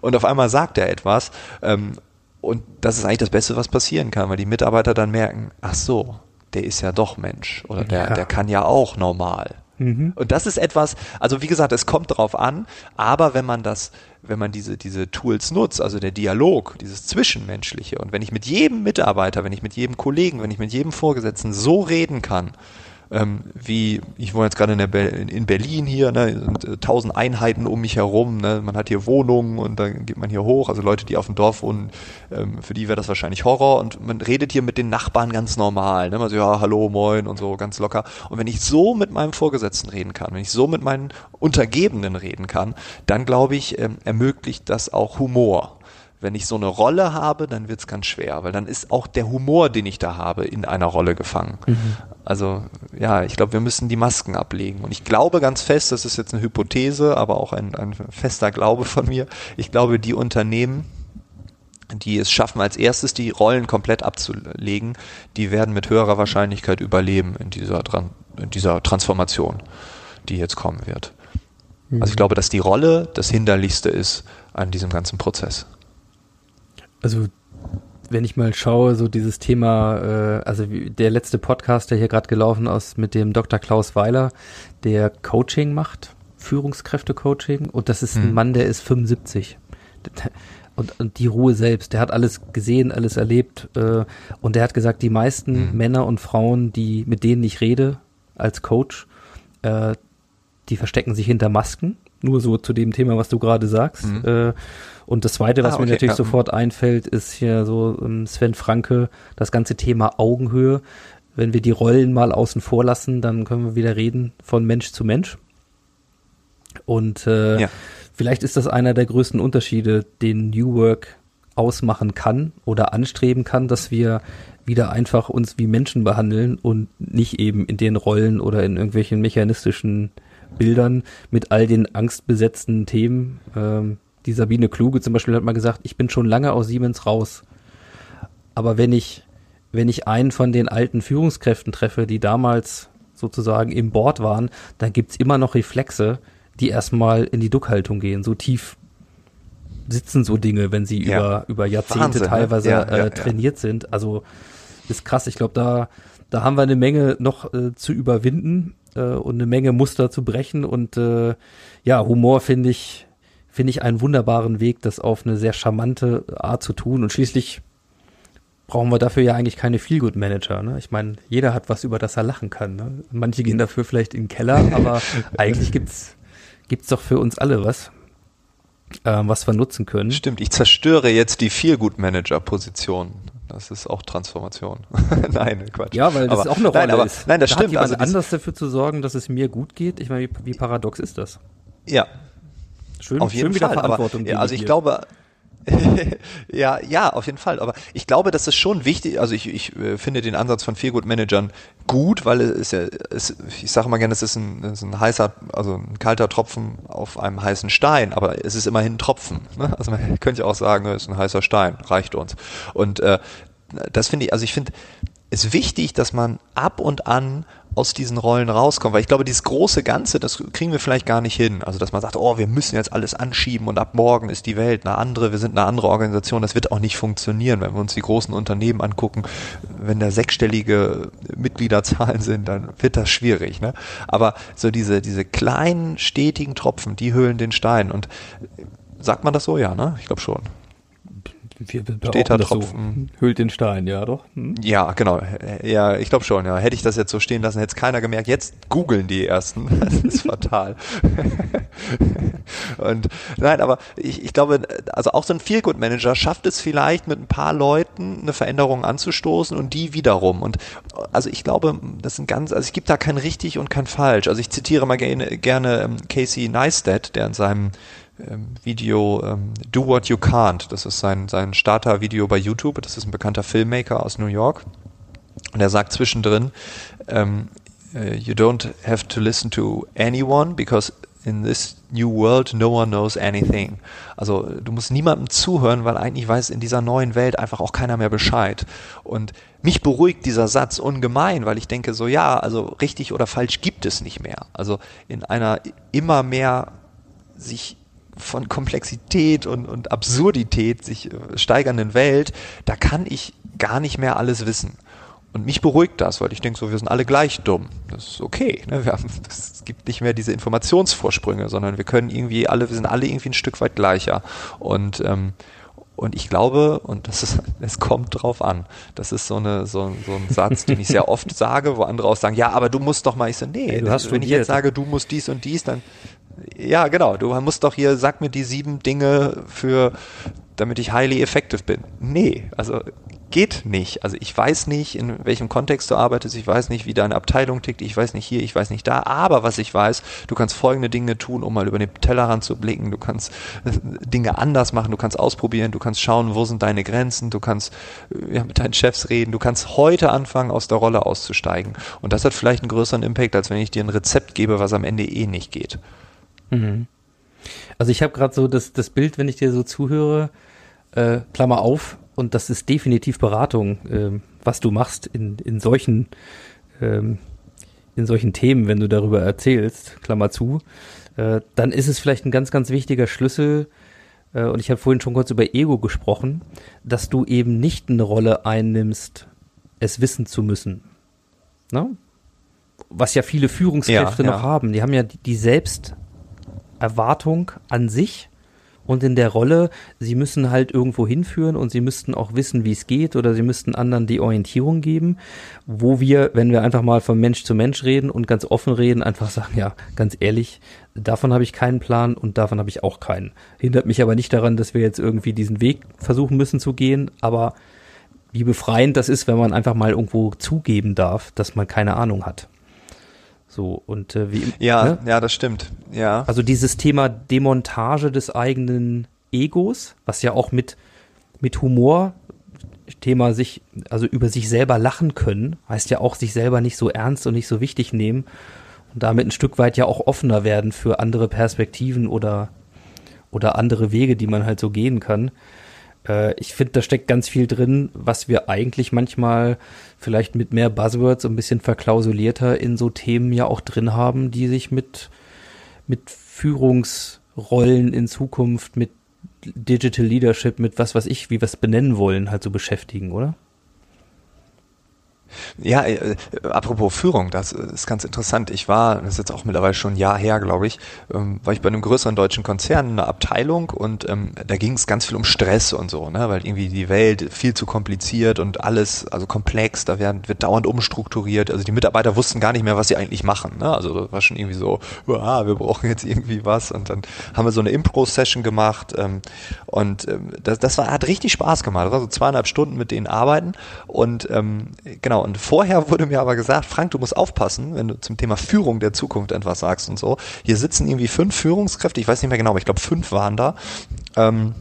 Und auf einmal sagt er etwas ähm, und das ist eigentlich das Beste, was passieren kann, weil die Mitarbeiter dann merken, ach so, der ist ja doch Mensch oder der, Ja. der kann ja auch normal. Und das ist etwas, also wie gesagt, es kommt drauf an, aber wenn man das, wenn man diese, diese Tools nutzt, also der Dialog, dieses Zwischenmenschliche, und wenn ich mit jedem Mitarbeiter, wenn ich mit jedem Kollegen, wenn ich mit jedem Vorgesetzten so reden kann, ähm, wie ich wohne jetzt gerade in, Be in in Berlin hier, ne, äh, tausend Einheiten um mich herum, ne, man hat hier Wohnungen und dann geht man hier hoch, also Leute, die auf dem Dorf wohnen, ähm, für die wäre das wahrscheinlich Horror und man redet hier mit den Nachbarn ganz normal, ne, man so, ja, hallo, moin und so, ganz locker. Und wenn ich so mit meinem Vorgesetzten reden kann, wenn ich so mit meinen Untergebenen reden kann, dann glaube ich, ähm, ermöglicht das auch Humor. Wenn ich so eine Rolle habe, dann wird's ganz schwer, weil dann ist auch der Humor, den ich da habe, in einer Rolle gefangen. Also ja, ich glaube, wir müssen die Masken ablegen. Und ich glaube ganz fest, das ist jetzt eine Hypothese, aber auch ein, ein fester Glaube von mir, ich glaube, die Unternehmen, die es schaffen, als erstes die Rollen komplett abzulegen, die werden mit höherer Wahrscheinlichkeit überleben in dieser, Tran in dieser Transformation, die jetzt kommen wird. Also ich glaube, dass die Rolle das Hinderlichste ist an diesem ganzen Prozess. Also wenn ich mal schaue, so dieses Thema, äh, also wie, der letzte Podcast, der hier gerade gelaufen ist mit dem Dr. Klaus Weiler, der Coaching macht, Führungskräfte-Coaching und das ist ein Hm. Mann, der ist 75. Und, und die Ruhe selbst, der hat alles gesehen, alles erlebt äh, und der hat gesagt, die meisten Hm. Männer und Frauen, die mit denen ich rede als Coach, äh, die verstecken sich hinter Masken. Nur so zu dem Thema, was du gerade sagst. Mhm. Äh, und das Zweite, was Ah, mir okay, natürlich ja. sofort einfällt, ist hier so ähm, Sven Franke, das ganze Thema Augenhöhe. wenn wir die Rollen mal außen vor lassen, dann können wir wieder reden von Mensch zu Mensch. Und äh, Ja. vielleicht ist das einer der größten Unterschiede, den New Work ausmachen kann oder anstreben kann, dass wir wieder einfach uns wie Menschen behandeln und nicht eben in den Rollen oder in irgendwelchen mechanistischen Bildern mit all den angstbesetzten Themen. Ähm, die Sabine Kluge zum Beispiel hat mal gesagt, ich bin schon lange aus Siemens raus. Aber wenn ich, wenn ich einen von den alten Führungskräften treffe, die damals sozusagen im Board waren, dann gibt's immer noch Reflexe, die erstmal in die Duckhaltung gehen. So tief sitzen so Dinge, wenn sie Ja. über, über Jahrzehnte Wahnsinn, ne? teilweise Ja, äh, ja. trainiert sind. Also ist krass. Ich glaube, da, da haben wir eine Menge noch äh, zu überwinden äh, und eine Menge Muster zu brechen. Und äh, ja, Humor finde ich, finde ich einen wunderbaren Weg, das auf eine sehr charmante Art zu tun. Und schließlich brauchen wir dafür ja eigentlich keine Feelgood-Manager. Ne? Ich meine, jeder hat was, über das er lachen kann. Ne? Manche gehen dafür vielleicht in den Keller, aber eigentlich gibt's gibt's doch für uns alle was, ähm, was wir nutzen können. Stimmt, ich zerstöre jetzt die Feelgood-Manager-Position. Das ist auch Transformation. nein, Quatsch. Ja, weil das aber, auch eine Rolle nein, aber, ist. Nein, das da stimmt. Hat jemand also anders dafür zu sorgen, dass es mir gut geht? Ich meine, wie, wie paradox ist das? ja, Schön, auf jeden schön wieder Fall. Verantwortung. aber, ja, also ich delegiert. glaube, ja, ja, auf jeden Fall. Aber ich glaube, das ist schon wichtig. Also ich, ich äh, finde den Ansatz von Feelgood-Managern gut, weil es ist ja, es, ich sage mal gerne, es ist, ein, es ist ein heißer, also ein kalter Tropfen auf einem heißen Stein, aber es ist immerhin ein Tropfen. Ne? Also man könnte ja auch sagen, es ist ein heißer Stein, reicht uns. Und äh, das finde ich, also ich finde es wichtig, dass man ab und an aus diesen Rollen rauskommt, weil ich glaube, dieses große Ganze, das kriegen wir vielleicht gar nicht hin. Also, dass man sagt, oh, wir müssen jetzt alles anschieben und ab morgen ist die Welt eine andere, wir sind eine andere Organisation. Das wird auch nicht funktionieren, wenn wir uns die großen Unternehmen angucken. Wenn da sechsstellige Mitgliederzahlen sind, dann wird das schwierig. Ne? Aber so diese, diese kleinen, stetigen Tropfen, die höhlen den Stein. Und sagt man das so? Ja, ne? Ich glaube schon. Wir Steter behaupten das Tropfen. So. Hüllt den Stein, ja doch. Hm? Ja, genau. Ja, ich glaube schon. Ja, hätte ich das jetzt so stehen lassen, hätte es keiner gemerkt. Jetzt googeln die ersten. Das ist fatal. Und nein, aber ich, ich glaube, also auch so ein Feelgood Manager schafft es vielleicht mit ein paar Leuten eine Veränderung anzustoßen und die wiederum. Und also ich glaube, das sind ganz, also es gibt da kein richtig und kein falsch. Also ich zitiere mal gerne, gerne ähm, Casey Neistat, der in seinem Video ähm, Do What You Can't. Das ist sein, sein Starter-Video bei YouTube. Das ist ein bekannter Filmmaker aus New York. Und er sagt zwischendrin, ähm, äh, you don't have to listen to anyone because in this new world no one knows anything. Also du musst niemandem zuhören, weil eigentlich weiß in dieser neuen Welt einfach auch keiner mehr Bescheid. Und mich beruhigt dieser Satz ungemein, weil ich denke so, ja, also richtig oder falsch gibt es nicht mehr. Also in einer immer mehr sich von Komplexität und, und Absurdität sich äh, steigernden Welt, da kann ich gar nicht mehr alles wissen. Und mich beruhigt das, weil ich denke so, wir sind alle gleich dumm. Das ist okay. Ne? Wir haben, es gibt nicht mehr diese Informationsvorsprünge, sondern wir können irgendwie alle, wir sind alle irgendwie ein Stück weit gleicher. Und ähm, und ich glaube, und das ist, es kommt drauf an. Das ist so eine, so, so ein Satz, den ich sehr oft sage, wo andere auch sagen, ja, aber du musst doch mal, ich so, nee, Ey, du hast wenn ich studiert. jetzt sage, du musst dies und dies, dann, ja, genau, du musst doch hier, sag mir die sieben Dinge für, damit ich highly effective bin. Nee, also geht nicht. Also ich weiß nicht, in welchem Kontext du arbeitest, ich weiß nicht, wie deine Abteilung tickt, ich weiß nicht hier, ich weiß nicht da, aber was ich weiß, du kannst folgende Dinge tun, um mal über den Tellerrand zu blicken, du kannst äh, Dinge anders machen, du kannst ausprobieren, du kannst schauen, wo sind deine Grenzen, du kannst äh, ja, mit deinen Chefs reden, du kannst heute anfangen, aus der Rolle auszusteigen. Und das hat vielleicht einen größeren Impact, als wenn ich dir ein Rezept gebe, was am Ende eh nicht geht. Also ich habe gerade so das, das Bild, wenn ich dir so zuhöre, äh, Klammer auf, und das ist definitiv Beratung, ähm, was du machst in, in solchen ähm, in solchen Themen, wenn du darüber erzählst, Klammer zu, äh, dann ist es vielleicht ein ganz, ganz wichtiger Schlüssel, äh, und ich habe vorhin schon kurz über Ego gesprochen, dass du eben nicht eine Rolle einnimmst, es wissen zu müssen. Ne? Was ja viele Führungskräfte Ja, noch ja. haben. Die haben ja die, die Selbsterwartung an sich und in der Rolle, sie müssen halt irgendwo hinführen und sie müssten auch wissen, wie es geht oder sie müssten anderen die Orientierung geben, wo wir, wenn wir einfach mal von Mensch zu Mensch reden und ganz offen reden, einfach sagen, ja, ganz ehrlich, davon habe ich keinen Plan und davon habe ich auch keinen. Hindert mich aber nicht daran, dass wir jetzt irgendwie diesen Weg versuchen müssen zu gehen, aber wie befreiend das ist, wenn man einfach mal irgendwo zugeben darf, dass man keine Ahnung hat. So, und äh, wie. Ja, ne? ja, das stimmt. Ja. Also dieses Thema Demontage des eigenen Egos, was ja auch mit, mit Humor, Thema sich, also über sich selber lachen können, heißt ja auch sich selber nicht so ernst und nicht so wichtig nehmen und damit ein Stück weit ja auch offener werden für andere Perspektiven oder, oder andere Wege, die man halt so gehen kann. Äh, ich finde, da steckt ganz viel drin, was wir eigentlich manchmal vielleicht mit mehr Buzzwords ein bisschen verklausulierter in so Themen ja auch drin haben, die sich mit, mit Führungsrollen in Zukunft, mit Digital Leadership, mit was weiß ich, wie wir es benennen wollen, halt so beschäftigen, oder? Ja, äh, apropos Führung, das ist ganz interessant. Ich war, das ist jetzt auch mittlerweile schon ein Jahr her, glaube ich, ähm, war ich bei einem größeren deutschen Konzern in einer Abteilung und ähm, da ging es ganz viel um Stress und so, ne, weil irgendwie die Welt viel zu kompliziert und alles, also komplex, da werden, wird dauernd umstrukturiert. Also die Mitarbeiter wussten gar nicht mehr, was sie eigentlich machen. Ne? Also das war schon irgendwie so, ah, wir brauchen jetzt irgendwie was und dann haben wir so eine Impro-Session gemacht ähm, und ähm, das, das war, hat richtig Spaß gemacht. Das war so zweieinhalb Stunden mit denen arbeiten und ähm, genau, und vorher wurde mir aber gesagt, Frank, du musst aufpassen, wenn du zum Thema Führung der Zukunft etwas sagst und so. Hier sitzen irgendwie fünf Führungskräfte, ich weiß nicht mehr genau, aber ich glaube fünf waren da. Ähm,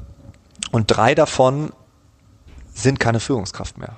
und drei davon sind keine Führungskraft mehr.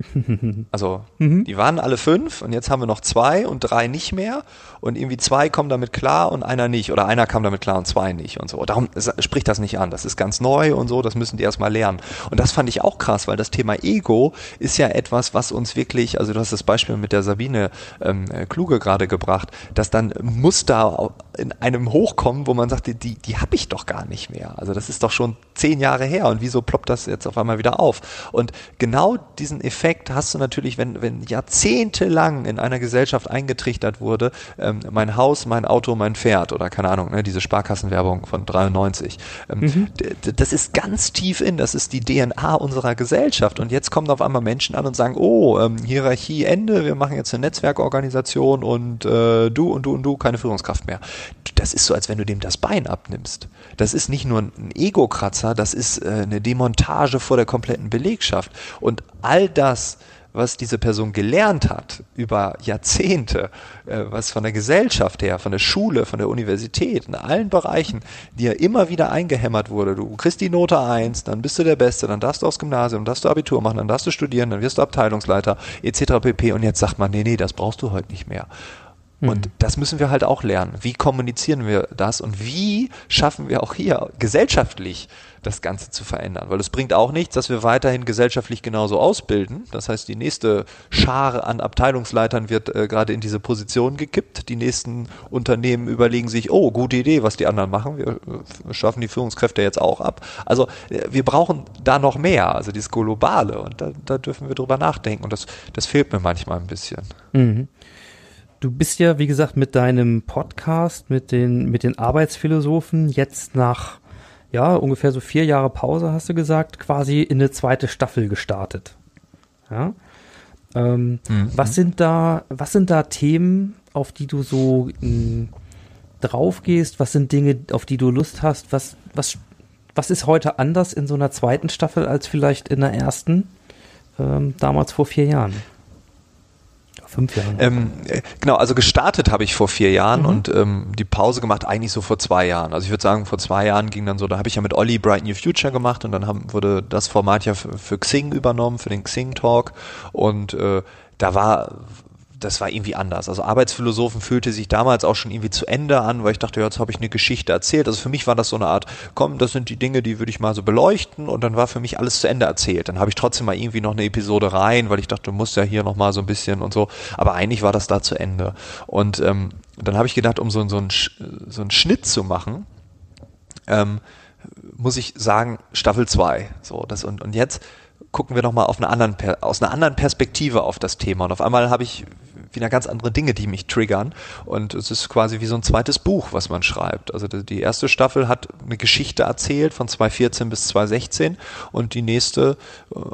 Also die waren alle fünf und jetzt haben wir noch zwei und drei nicht mehr und irgendwie zwei kommen damit klar und einer nicht oder einer kam damit klar und zwei nicht und so. Darum spricht das nicht an. Das ist ganz neu und so, das müssen die erstmal lernen. Und das fand ich auch krass, weil das Thema Ego ist ja etwas, was uns wirklich, also du hast das Beispiel mit der Sabine ähm, Kluge gerade gebracht, dass dann Muster in einem hochkommen, wo man sagt, die, die, die habe ich doch gar nicht mehr. Also das ist doch schon zehn Jahre her und wieso ploppt das jetzt auf einmal wieder auf? Und genau diesen Effekt Effekt hast du natürlich, wenn, wenn jahrzehntelang in einer Gesellschaft eingetrichtert wurde, ähm, mein Haus, mein Auto, mein Pferd oder keine Ahnung, ne, diese Sparkassenwerbung von 93. Ähm, mhm. Das ist ganz tief in, das ist die DNA unserer Gesellschaft. Und jetzt kommen auf einmal Menschen an und sagen, oh, ähm, Hierarchie Ende, wir machen jetzt eine Netzwerkorganisation und äh, du und du und du keine Führungskraft mehr. Das ist so, als wenn du dem das Bein abnimmst. Das ist nicht nur ein Ego-Kratzer, das ist äh, eine Demontage vor der kompletten Belegschaft. Und all das, was diese Person gelernt hat über Jahrzehnte, äh, was von der Gesellschaft her, von der Schule, von der Universität, in allen Bereichen, die ja immer wieder eingehämmert wurde. Du kriegst die Note 1, dann bist du der Beste, dann darfst du aufs Gymnasium, dann darfst du Abitur machen, dann darfst du studieren, dann wirst du Abteilungsleiter, etc. pp. Und jetzt sagt man, nee, nee, das brauchst du heute nicht mehr. Und mhm. das müssen wir halt auch lernen. Wie kommunizieren wir das und wie schaffen wir auch hier gesellschaftlich das Ganze zu verändern? Weil es bringt auch nichts, dass wir weiterhin gesellschaftlich genauso ausbilden. Das heißt, die nächste Schar an Abteilungsleitern wird äh, gerade in diese Position gekippt. Die nächsten Unternehmen überlegen sich, oh, gute Idee, was die anderen machen. Wir äh, schaffen die Führungskräfte jetzt auch ab. Also äh, wir brauchen da noch mehr, also dieses Globale. Und da, da dürfen wir drüber nachdenken. Und das, das fehlt mir manchmal ein bisschen. Mhm. Du bist ja, wie gesagt, mit deinem Podcast, mit den, mit den Arbeitsphilosophen jetzt nach, ja, ungefähr so vier Jahre Pause, hast du gesagt, quasi in eine zweite Staffel gestartet. Ja. Ähm, mhm. Was sind da, was sind da Themen, auf die du so mh, drauf gehst? Was sind Dinge, auf die du Lust hast? Was, was, was ist heute anders in so einer zweiten Staffel als vielleicht in der ersten, ähm, damals vor vier Jahren? Fünf Jahren. Ähm, äh, genau, also gestartet habe ich vor vier Jahren mhm. und ähm, die Pause gemacht eigentlich so vor zwei Jahren. Also ich würde sagen, vor zwei Jahren ging dann so, da habe ich ja mit Olli Bright New Future gemacht und dann haben, wurde das Format ja für, für Xing übernommen, für den Xing Talk und äh, da war das war irgendwie anders. Also Arbeitsphilosophen fühlte sich damals auch schon irgendwie zu Ende an, weil ich dachte, ja, jetzt habe ich eine Geschichte erzählt. Also für mich war das so eine Art, komm, das sind die Dinge, die würde ich mal so beleuchten und dann war für mich alles zu Ende erzählt. Dann habe ich trotzdem mal irgendwie noch eine Episode rein, weil ich dachte, du musst ja hier noch mal so ein bisschen und so. Aber eigentlich war das da zu Ende. Und ähm, dann habe ich gedacht, um so, so, einen, so einen Schnitt zu machen, ähm, muss ich sagen, Staffel 2. So, das und, und jetzt gucken wir nochmal aus einer anderen Perspektive auf das Thema. Und auf einmal habe ich wieder ganz andere Dinge, die mich triggern. Und es ist quasi wie so ein zweites Buch, was man schreibt. Also die erste Staffel hat eine Geschichte erzählt von 2014 bis 2016 und die nächste,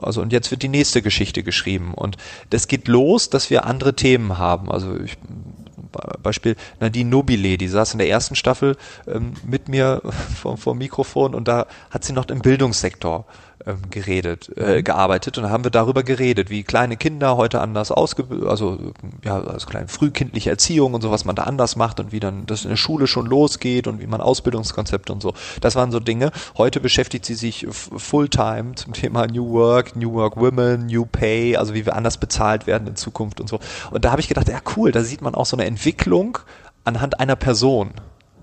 also und jetzt wird die nächste Geschichte geschrieben. Und das geht los, dass wir andere Themen haben. Also ich, Beispiel Nadine Nobile, die saß in der ersten Staffel ähm, mit mir vor, vor Mikrofon und da hat sie noch im Bildungssektor ähm, geredet, äh, gearbeitet und da haben wir darüber geredet, wie kleine Kinder heute anders ausgebildet, also ja, also kleine frühkindliche Erziehung und so, was man da anders macht und wie dann das in der Schule schon losgeht und wie man Ausbildungskonzepte und so. Das waren so Dinge. Heute beschäftigt sie sich fulltime zum Thema New Work, New Work Women, New Pay, also wie wir anders bezahlt werden in Zukunft und so. Und da habe ich gedacht, ja cool, da sieht man auch so eine Entwicklung anhand einer Person.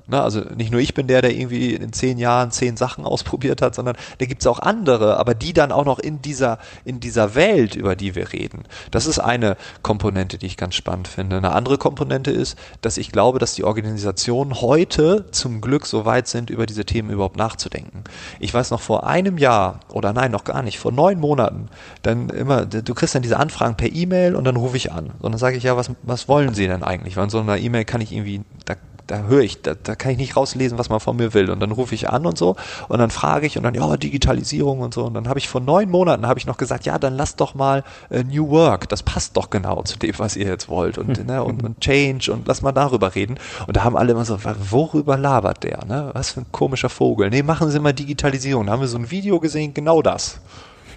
Ne, also nicht nur ich bin der, der irgendwie in zehn Jahren zehn Sachen ausprobiert hat, sondern da gibt's auch andere, aber die dann auch noch in dieser, in dieser Welt, über die wir reden. Das ist eine Komponente, die ich ganz spannend finde. Eine andere Komponente ist, dass ich glaube, dass die Organisationen heute zum Glück so weit sind, über diese Themen überhaupt nachzudenken. Ich weiß noch vor einem Jahr, oder nein, noch gar nicht, vor neun Monaten, dann immer, du kriegst dann diese Anfragen per E-Mail und dann rufe ich an. Und dann sage ich, ja, was, was wollen Sie denn eigentlich? Weil in so einer E-Mail kann ich irgendwie, da da höre ich, da, da kann ich nicht rauslesen, was man von mir will. Und dann rufe ich an und so und dann frage ich und dann, ja, Digitalisierung und so. Und dann habe ich vor neun Monaten habe ich noch gesagt, ja, dann lasst doch mal äh, New Work, das passt doch genau zu dem, was ihr jetzt wollt. Und, ne, und, und Change und lass mal darüber reden. Und da haben alle immer so, worüber labert der? Ne? Was für ein komischer Vogel. Nee, machen Sie mal Digitalisierung. Da haben wir so ein Video gesehen, genau das.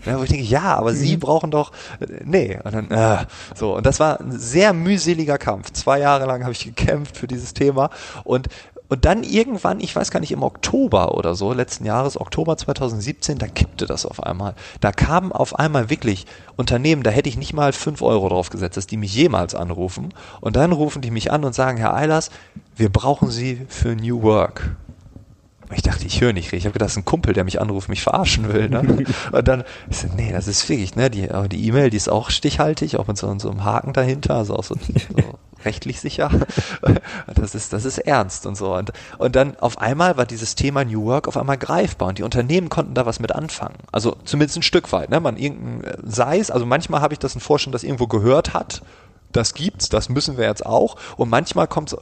Ja, wo ich denke, ja, aber Sie brauchen doch, äh, nee, und dann, äh, so, und das war ein sehr mühseliger Kampf. Zwei Jahre lang habe ich gekämpft für dieses Thema und und dann irgendwann, ich weiß gar nicht, im Oktober oder so, letzten Jahres, Oktober 2017, da kippte das auf einmal. Da kamen auf einmal wirklich Unternehmen, da hätte ich nicht mal fünf Euro drauf gesetzt, dass die mich jemals anrufen. Und dann rufen die mich an und sagen, Herr Eilers, wir brauchen Sie für New Work. Ich dachte, ich höre nicht richtig. Ich habe gedacht, das ist ein Kumpel, der mich anruft, mich verarschen will. Ne? Und dann, ich so, nee, das ist wirklich, ne? Die aber die E-Mail, die ist auch stichhaltig, auch mit so, so einem Haken dahinter, also auch so, so rechtlich sicher. Das ist, das ist ernst und so. Und, und dann auf einmal war dieses Thema New Work auf einmal greifbar und die Unternehmen konnten da was mit anfangen. Also zumindest ein Stück weit. Ne? Man irgendein, sei es, also manchmal habe ich das in Forschung, das irgendwo gehört hat das gibt's, das müssen wir jetzt auch. Und manchmal kommt es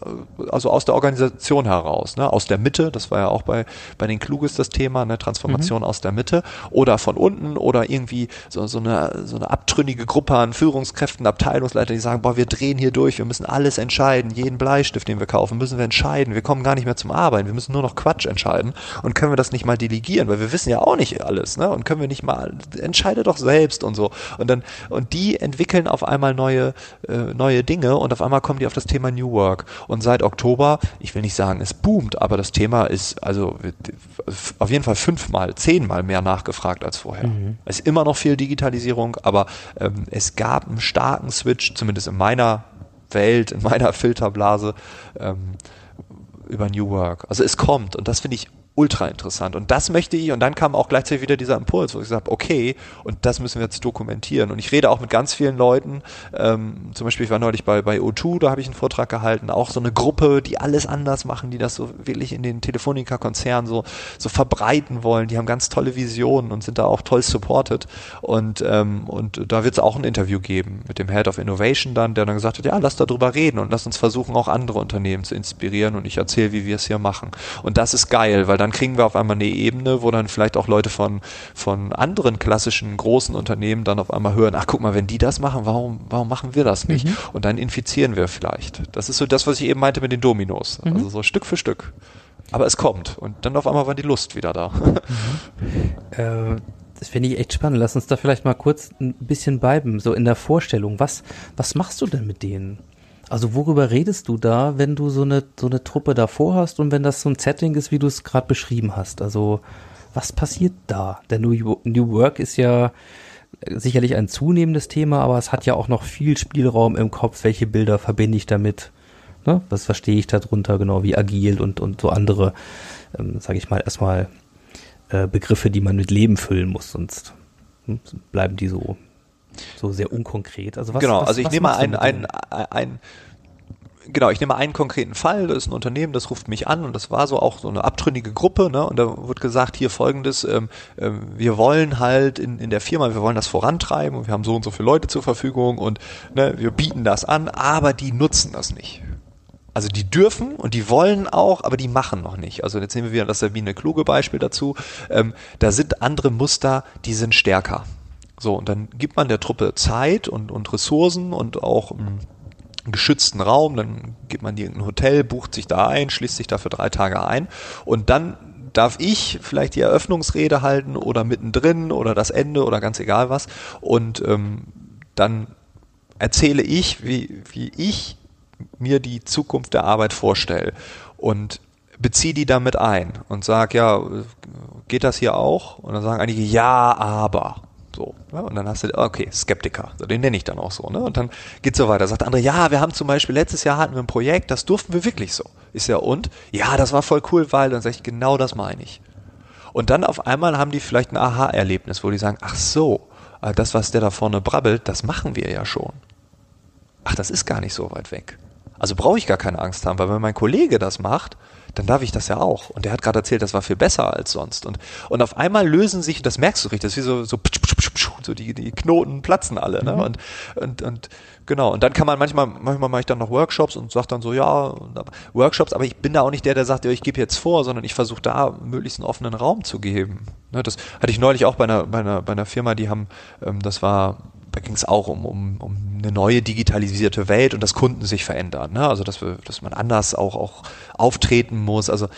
also aus der Organisation heraus, ne? aus der Mitte, das war ja auch bei, bei den Kluges das Thema, ne? Transformation aus der Mitte oder von unten oder irgendwie so, so, eine, so eine abtrünnige Gruppe an Führungskräften, Abteilungsleiter, die sagen, boah, wir drehen hier durch, wir müssen alles entscheiden, jeden Bleistift, den wir kaufen, müssen wir entscheiden, wir kommen gar nicht mehr zum Arbeiten, wir müssen nur noch Quatsch entscheiden und können wir das nicht mal delegieren, weil wir wissen ja auch nicht alles, ne? Und können wir nicht mal, entscheide doch selbst und so. Und dann, und die entwickeln auf einmal neue, äh, neue Dinge und auf einmal kommen die auf das Thema New Work. Und seit Oktober, ich will nicht sagen, es boomt, aber das Thema ist also auf jeden Fall fünfmal, zehnmal mehr nachgefragt als vorher. Mhm. Es ist immer noch viel Digitalisierung, aber ähm, es gab einen starken Switch, zumindest in meiner Welt, in meiner Filterblase, ähm, über New Work. Also es kommt und das finde ich ultra interessant. Und das möchte ich, und dann kam auch gleichzeitig wieder dieser Impuls, wo ich gesagt habe, okay, und das müssen wir jetzt dokumentieren. Und ich rede auch mit ganz vielen Leuten, ähm, zum Beispiel, ich war neulich bei, bei O2, da habe ich einen Vortrag gehalten, auch so eine Gruppe, die alles anders machen, die das so wirklich in den Telefonica-Konzernen so, so verbreiten wollen. Die haben ganz tolle Visionen und sind da auch toll supported. Und, ähm, und da wird es auch ein Interview geben mit dem Head of Innovation dann, der dann gesagt hat, ja, lass da drüber reden und lass uns versuchen, auch andere Unternehmen zu inspirieren und ich erzähle, wie wir es hier machen. Und das ist geil, weil dann kriegen wir auf einmal eine Ebene, wo dann vielleicht auch Leute von, von anderen klassischen großen Unternehmen dann auf einmal hören, ach guck mal, wenn die das machen, warum, warum machen wir das nicht? Mhm. Und dann infizieren wir vielleicht. Das ist so das, was ich eben meinte mit den Dominos. Mhm. Also so Stück für Stück. Aber es kommt. Und dann auf einmal war die Lust wieder da. Mhm. Äh, das finde ich echt spannend. Lass uns da vielleicht mal kurz ein bisschen bleiben, so in der Vorstellung. Was, was machst du denn mit denen? Also worüber redest du da, wenn du so eine, so eine Truppe davor hast und wenn das so ein Setting ist, wie du es gerade beschrieben hast? Also was passiert da? Denn New, New Work ist ja sicherlich ein zunehmendes Thema, aber es hat ja auch noch viel Spielraum im Kopf. Welche Bilder verbinde ich damit? Ne? Was verstehe ich darunter? Genau wie agil und, und so andere, ähm, sage ich mal, erstmal äh, Begriffe, die man mit Leben füllen muss, sonst hm, bleiben die so so sehr unkonkret. Also was, genau, was, also ich nehme mal einen, einen, einen, genau, ich nehme einen konkreten Fall, das ist ein Unternehmen, das ruft mich an und das war so auch so eine abtrünnige Gruppe, ne? Und da wird gesagt, hier folgendes, ähm, ähm, wir wollen halt in, in der Firma, wir wollen das vorantreiben und wir haben so und so viele Leute zur Verfügung und ne, wir bieten das an, aber die nutzen das nicht. Also die dürfen und die wollen auch, aber die machen noch nicht. Also jetzt nehmen wir wieder das Sabine Kluge Beispiel dazu. Ähm, da sind andere Muster, die sind stärker. So, und dann gibt man der Truppe Zeit und, und Ressourcen und auch einen geschützten Raum, dann geht man in irgendein Hotel, bucht sich da ein, schließt sich da für drei Tage ein und dann darf ich vielleicht die Eröffnungsrede halten oder mittendrin oder das Ende oder ganz egal was. Und ähm, dann erzähle ich, wie, wie ich mir die Zukunft der Arbeit vorstelle und beziehe die damit ein und sage, ja, geht das hier auch? Und dann sagen einige, ja, aber. So, ja, und dann hast du, okay, Skeptiker, den nenne ich dann auch so, ne? Und dann geht's so weiter. Sagt andere, ja, wir haben zum Beispiel letztes Jahr hatten wir ein Projekt, das durften wir wirklich so. Ist ja und? Ja, das war voll cool, weil, dann sage ich, genau das meine ich. Und dann auf einmal haben die vielleicht ein Aha-Erlebnis, wo die sagen, ach so, äh, das, was der da vorne brabbelt, das machen wir ja schon. Ach, das ist gar nicht so weit weg. Also brauche ich gar keine Angst haben, weil wenn mein Kollege das macht, dann darf ich das ja auch. Und der hat gerade erzählt, das war viel besser als sonst. Und, und auf einmal lösen sich, das merkst du richtig, das ist wie so, so, so die, die Knoten platzen alle. Ne? Mhm. Und, und, und genau, und dann kann man manchmal, manchmal mache ich dann noch Workshops und sage dann so, ja, Workshops, aber ich bin da auch nicht der, der sagt, ja, ich gebe jetzt vor, sondern ich versuche da möglichst einen offenen Raum zu geben. Ne? Das hatte ich neulich auch bei einer, bei einer, bei einer Firma, die haben, ähm, das war da ging es auch um, um, um eine neue digitalisierte Welt und dass Kunden sich verändern. Ne? Also dass, wir, dass man anders auch, auch auftreten muss. Also äh,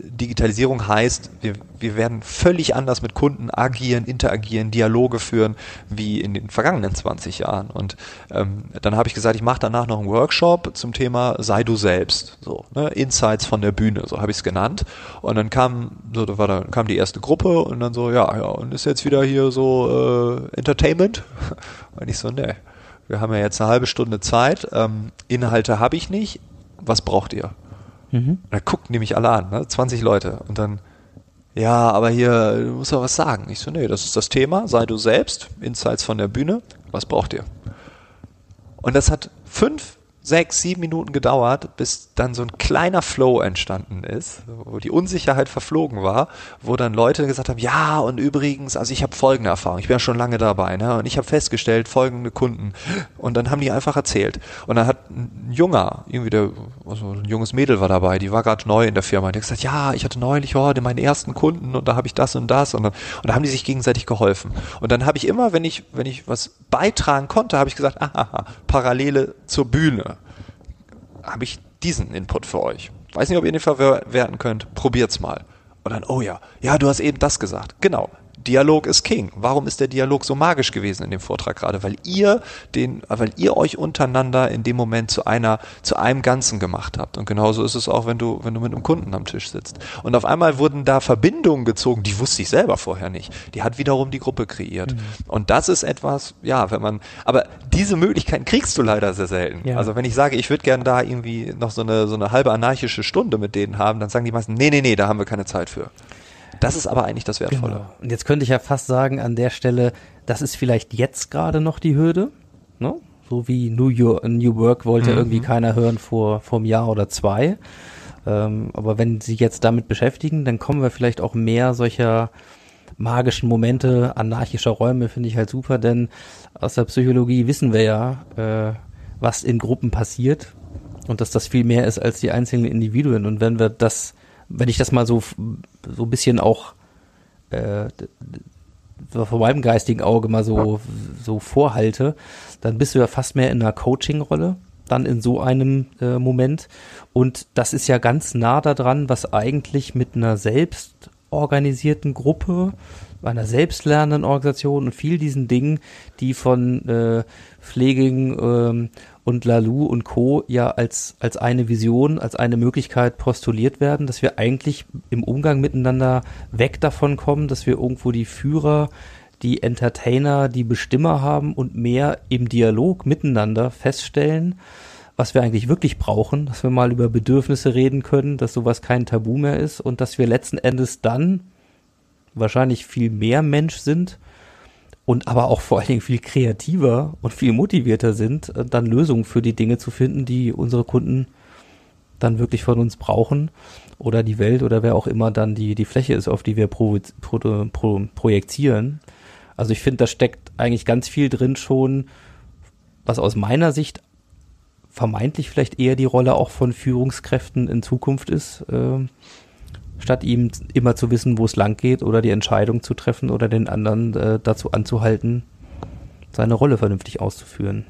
Digitalisierung heißt, wir, wir werden völlig anders mit Kunden agieren, interagieren, Dialoge führen wie in den vergangenen 20 Jahren. Und ähm, dann habe ich gesagt, ich mache danach noch einen Workshop zum Thema Sei du selbst. So, ne? Insights von der Bühne, so habe ich es genannt. Und dann kam, so, da war da kam die erste Gruppe und dann so, ja, ja, und ist jetzt wieder hier so äh, Entertainment. Und ich so, ne, wir haben ja jetzt eine halbe Stunde Zeit, ähm, Inhalte habe ich nicht, was braucht ihr? Mhm. Da gucken die mich alle an, ne? 20 Leute. Und dann, ja, aber hier, du musst was sagen. Ich so, nee, das ist das Thema, sei du selbst, Insights von der Bühne, was braucht ihr? Und das hat fünf sechs, sieben Minuten gedauert, bis dann so ein kleiner Flow entstanden ist, wo die Unsicherheit verflogen war, wo dann Leute gesagt haben, ja, und übrigens, also ich habe folgende Erfahrung, ich bin ja schon lange dabei, ne, und ich habe festgestellt, folgende Kunden. Und dann haben die einfach erzählt. Und dann hat ein junger, irgendwie der, also ein junges Mädel war dabei, die war gerade neu in der Firma, und die hat gesagt, ja, ich hatte neulich oh, meinen ersten Kunden und da habe ich das und das und dann, und da haben die sich gegenseitig geholfen. Und dann habe ich immer, wenn ich, wenn ich was beitragen konnte, habe ich gesagt, aha, Parallele zur Bühne habe ich diesen Input für euch. Weiß nicht, ob ihr den verwerten könnt. Probiert's mal. Und dann, oh ja, ja, du hast eben das gesagt. Genau. Dialog ist King. Warum ist der Dialog so magisch gewesen in dem Vortrag gerade? Weil ihr den, weil ihr euch untereinander in dem Moment zu einer, zu einem Ganzen gemacht habt. Und genauso ist es auch, wenn du, wenn du mit einem Kunden am Tisch sitzt. Und auf einmal wurden da Verbindungen gezogen, die wusste ich selber vorher nicht. Die hat wiederum die Gruppe kreiert. Mhm. Und das ist etwas, ja, wenn man, aber diese Möglichkeiten kriegst du leider sehr selten. Ja. Also wenn ich sage, ich würde gerne da irgendwie noch so eine, so eine halbe anarchische Stunde mit denen haben, dann sagen die meisten, nee, nee, nee, da haben wir keine Zeit für. Das ist aber eigentlich das Wertvolle. Genau. Und jetzt könnte ich ja fast sagen, an der Stelle, das ist vielleicht jetzt gerade noch die Hürde, ne? So wie New, York, New Work wollte mhm. irgendwie keiner hören vor, vor einem Jahr oder zwei. Ähm, aber wenn Sie jetzt damit beschäftigen, dann kommen wir vielleicht auch mehr solcher magischen Momente, anarchischer Räume, finde ich halt super, denn aus der Psychologie wissen wir ja, äh, was in Gruppen passiert und dass das viel mehr ist als die einzelnen Individuen. Und wenn wir das wenn ich das mal so, so ein bisschen auch äh, von meinem geistigen Auge mal so, so vorhalte, dann bist du ja fast mehr in einer Coaching-Rolle, dann in so einem äh, Moment. Und das ist ja ganz nah daran, was eigentlich mit einer selbstorganisierten Gruppe, einer selbstlernenden Organisation und viel diesen Dingen, die von äh, Pfleging ähm, und Lalou und Co. ja als, als eine Vision, als eine Möglichkeit postuliert werden, dass wir eigentlich im Umgang miteinander weg davon kommen, dass wir irgendwo die Führer, die Entertainer, die Bestimmer haben und mehr im Dialog miteinander feststellen, was wir eigentlich wirklich brauchen, dass wir mal über Bedürfnisse reden können, dass sowas kein Tabu mehr ist und dass wir letzten Endes dann wahrscheinlich viel mehr Mensch sind und aber auch vor allen Dingen viel kreativer und viel motivierter sind, äh, dann Lösungen für die Dinge zu finden, die unsere Kunden dann wirklich von uns brauchen oder die Welt oder wer auch immer dann die, die Fläche ist, auf die wir pro, pro, pro, projizieren. Also ich finde, da steckt eigentlich ganz viel drin schon, was aus meiner Sicht vermeintlich vielleicht eher die Rolle auch von Führungskräften in Zukunft ist. Äh, statt ihm immer zu wissen, wo es lang geht oder die Entscheidung zu treffen oder den anderen äh, dazu anzuhalten, seine Rolle vernünftig auszuführen.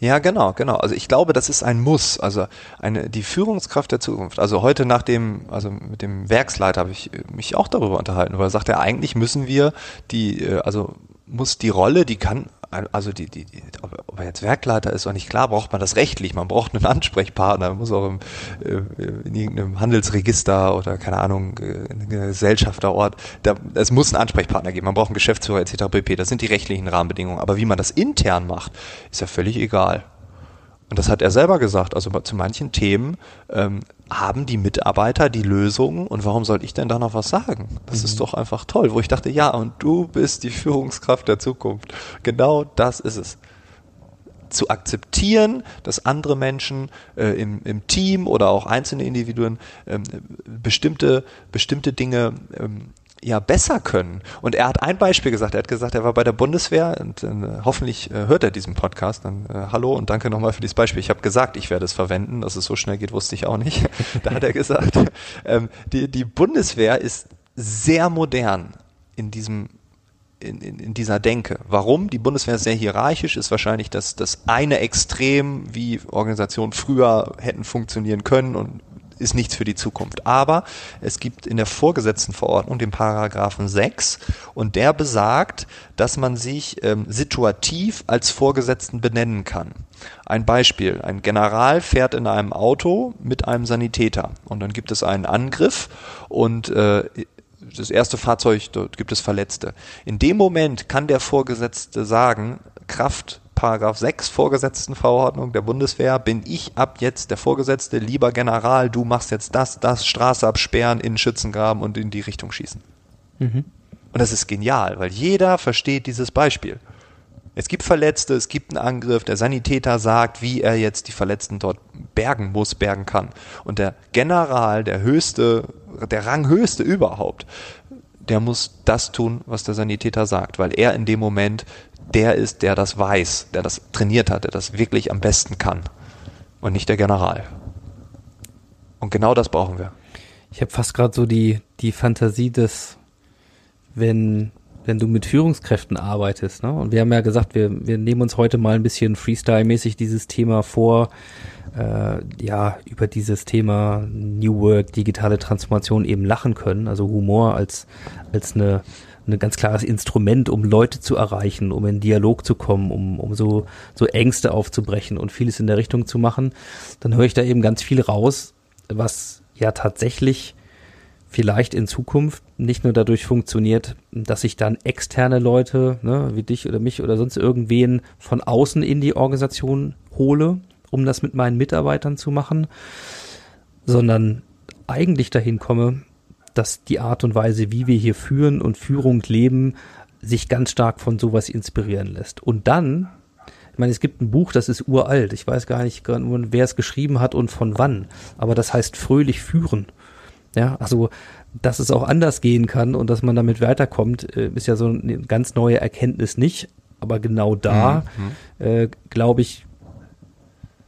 Ja, genau, genau. Also ich glaube, das ist ein Muss. Also eine die Führungskraft der Zukunft. Also heute nach dem, also mit dem Werksleiter habe ich mich auch darüber unterhalten, weil er sagt, ja, eigentlich müssen wir die, äh, also muss die Rolle, die kann, also die, die, die ob, er jetzt Werkleiter ist oder nicht, klar braucht man das rechtlich, man braucht einen Ansprechpartner, man muss auch im, äh, in irgendeinem Handelsregister oder keine Ahnung, äh, ein Gesellschafterort, da, es muss einen Ansprechpartner geben, man braucht einen Geschäftsführer etc. pp. Das sind die rechtlichen Rahmenbedingungen. Aber wie man das intern macht, ist ja völlig egal. Und das hat er selber gesagt. Also zu manchen Themen ähm, haben die Mitarbeiter die Lösungen und warum soll ich denn da noch was sagen? Das mhm. ist doch einfach toll, wo ich dachte, ja, und du bist die Führungskraft der Zukunft. Genau das ist es. Zu akzeptieren, dass andere Menschen äh, im, im Team oder auch einzelne Individuen ähm, bestimmte, bestimmte Dinge ähm, ja besser können. Und er hat ein Beispiel gesagt. Er hat gesagt, er war bei der Bundeswehr und äh, hoffentlich äh, hört er diesen Podcast. Dann äh, hallo und danke nochmal für dieses Beispiel. Ich habe gesagt, ich werde es verwenden. Dass es so schnell geht, wusste ich auch nicht. da hat er gesagt, ähm, die, die Bundeswehr ist sehr modern in diesem in, in, in dieser Denke. Warum? Die Bundeswehr ist sehr hierarchisch, ist wahrscheinlich das, das eine Extrem, wie Organisationen früher hätten funktionieren können und ist nichts für die Zukunft. Aber es gibt in der Vorgesetztenverordnung den Paragraphen 6 und der besagt, dass man sich ähm, situativ als Vorgesetzten benennen kann. Ein Beispiel, ein General fährt in einem Auto mit einem Sanitäter und dann gibt es einen Angriff und äh, das erste Fahrzeug, dort gibt es Verletzte. In dem Moment kann der Vorgesetzte sagen, Kraft Paragraph 6 Vorgesetztenverordnung der Bundeswehr bin ich ab jetzt der Vorgesetzte, lieber General, du machst jetzt das, das, Straße absperren, in den Schützengraben und in die Richtung schießen. Mhm. Und das ist genial, weil jeder versteht dieses Beispiel. Es gibt Verletzte, es gibt einen Angriff, der Sanitäter sagt, wie er jetzt die Verletzten dort bergen muss, bergen kann. Und der General, der höchste, der Ranghöchste überhaupt, der muss das tun, was der Sanitäter sagt, weil er in dem Moment der ist, der das weiß, der das trainiert hat, der das wirklich am besten kann und nicht der General. Und genau das brauchen wir. Ich habe fast gerade so die, die Fantasie des, wenn, wenn du mit Führungskräften arbeitest, ne? Und wir haben ja gesagt, wir, wir nehmen uns heute mal ein bisschen Freestyle-mäßig dieses Thema vor, äh, ja, über dieses Thema New Work, digitale Transformation eben lachen können, also Humor als, als eine ein ganz klares Instrument, um Leute zu erreichen, um in Dialog zu kommen, um, um so, so Ängste aufzubrechen und vieles in der Richtung zu machen, dann höre ich da eben ganz viel raus, was ja tatsächlich vielleicht in Zukunft nicht nur dadurch funktioniert, dass ich dann externe Leute, ne, wie dich oder mich oder sonst irgendwen von außen in die Organisation hole, um das mit meinen Mitarbeitern zu machen, sondern eigentlich dahin komme, dass die Art und Weise, wie wir hier führen und Führung leben, sich ganz stark von sowas inspirieren lässt. Und dann, ich meine, es gibt ein Buch, das ist uralt. Ich weiß gar nicht, wer es geschrieben hat und von wann. Aber das heißt fröhlich führen. Ja, also, dass es auch anders gehen kann und dass man damit weiterkommt, äh, ist ja so eine ganz neue Erkenntnis nicht. Aber genau da, mhm. äh, glaube ich,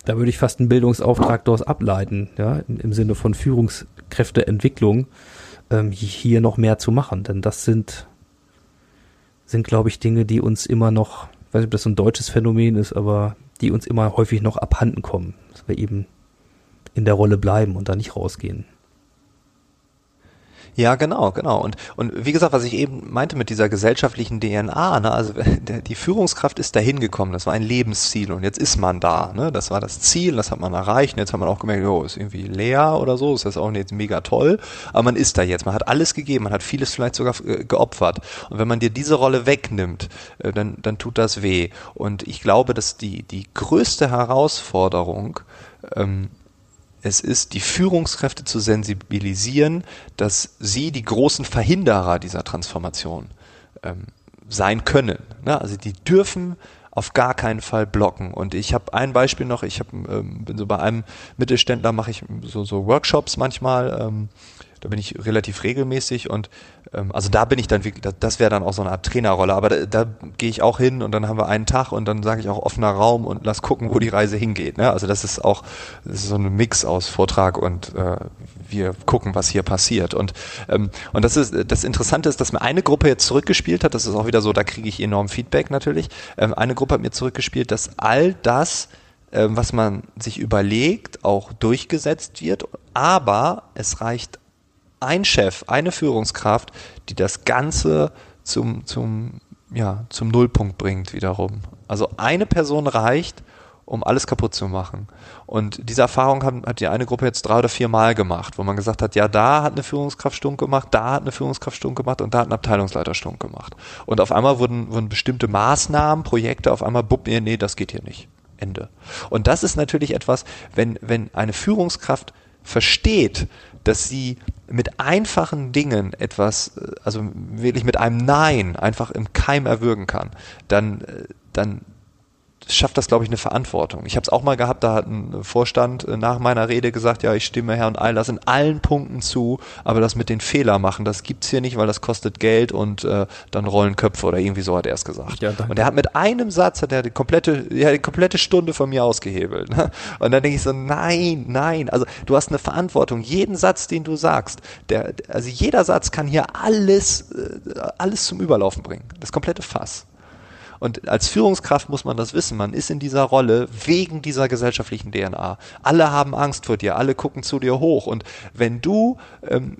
da würde ich fast einen Bildungsauftrag daraus ableiten, ja, im, im Sinne von Führungskräfteentwicklung ähm, hier noch mehr zu machen. Denn das sind, sind, glaube ich, Dinge, die uns immer noch, ich weiß nicht, ob das so ein deutsches Phänomen ist, aber die uns immer häufig noch abhanden kommen. Dass wir eben in der Rolle bleiben und da nicht rausgehen. Ja, genau, genau. Und, und wie gesagt, was ich eben meinte mit dieser gesellschaftlichen DNA, ne, also der, die Führungskraft ist dahin gekommen, das war ein Lebensziel und jetzt ist man da, ne? Das war das Ziel, das hat man erreicht und jetzt hat man auch gemerkt, oh, ist irgendwie leer oder so, ist das auch nicht mega toll, aber man ist da jetzt, man hat alles gegeben, man hat vieles vielleicht sogar äh, geopfert. Und wenn man dir diese Rolle wegnimmt, äh, dann, dann tut das weh. Und ich glaube, dass die, die größte Herausforderung ähm, es ist, die Führungskräfte zu sensibilisieren, dass sie die großen Verhinderer dieser Transformation ähm, sein können. Ne? Also die dürfen auf gar keinen Fall blocken. Und ich habe ein Beispiel noch, ich hab, ähm, bin so bei einem Mittelständler, mache ich so, so Workshops manchmal. Ähm, da bin ich relativ regelmäßig und also da bin ich dann wirklich, das wäre dann auch so eine Art Trainerrolle, aber da, da gehe ich auch hin und dann haben wir einen Tag und dann sage ich auch offener Raum und lass gucken, wo die Reise hingeht. Ne? Also das ist auch das ist so ein Mix aus Vortrag und äh, wir gucken, was hier passiert. Und, ähm, und das ist das Interessante ist, dass mir eine Gruppe jetzt zurückgespielt hat, das ist auch wieder so, da kriege ich enorm Feedback natürlich. Ähm, eine Gruppe hat mir zurückgespielt, dass all das, ähm, was man sich überlegt, auch durchgesetzt wird, aber es reicht ein Chef, eine Führungskraft, die das Ganze zum, zum, ja, zum Nullpunkt bringt wiederum. Also eine Person reicht, um alles kaputt zu machen. Und diese Erfahrung haben, hat die eine Gruppe jetzt drei oder vier Mal gemacht, wo man gesagt hat, ja, da hat eine Führungskraft stunk gemacht, da hat eine Führungskraft stunk gemacht und da hat ein Abteilungsleiter stunk gemacht. Und auf einmal wurden, wurden bestimmte Maßnahmen, Projekte auf einmal, bupp, nee, nee, das geht hier nicht. Ende. Und das ist natürlich etwas, wenn, wenn eine Führungskraft versteht, dass sie mit einfachen Dingen etwas, äh, also wirklich mit einem Nein einfach im Keim erwürgen kann, dann, äh, dann schafft das, glaube ich, eine Verantwortung. Ich habe es auch mal gehabt, da hat ein Vorstand äh, nach meiner Rede gesagt, ja, ich stimme Herrn Eilers in allen Punkten zu, aber das mit den Fehler machen, das gibt's hier nicht, weil das kostet Geld und äh, dann rollen Köpfe oder irgendwie so hat er es gesagt. Ja, und er hat mit einem Satz hat er die komplette, ja, die komplette Stunde von mir ausgehebelt. Ne? Und dann denke ich so, nein, nein, also du hast eine Verantwortung. Jeden Satz, den du sagst, der, also jeder Satz kann hier alles, äh, alles zum Überlaufen bringen. Das komplette Fass. Und als Führungskraft muss man das wissen. Man ist in dieser Rolle wegen dieser gesellschaftlichen DNA. Alle haben Angst vor dir, alle gucken zu dir hoch. Und wenn du ähm,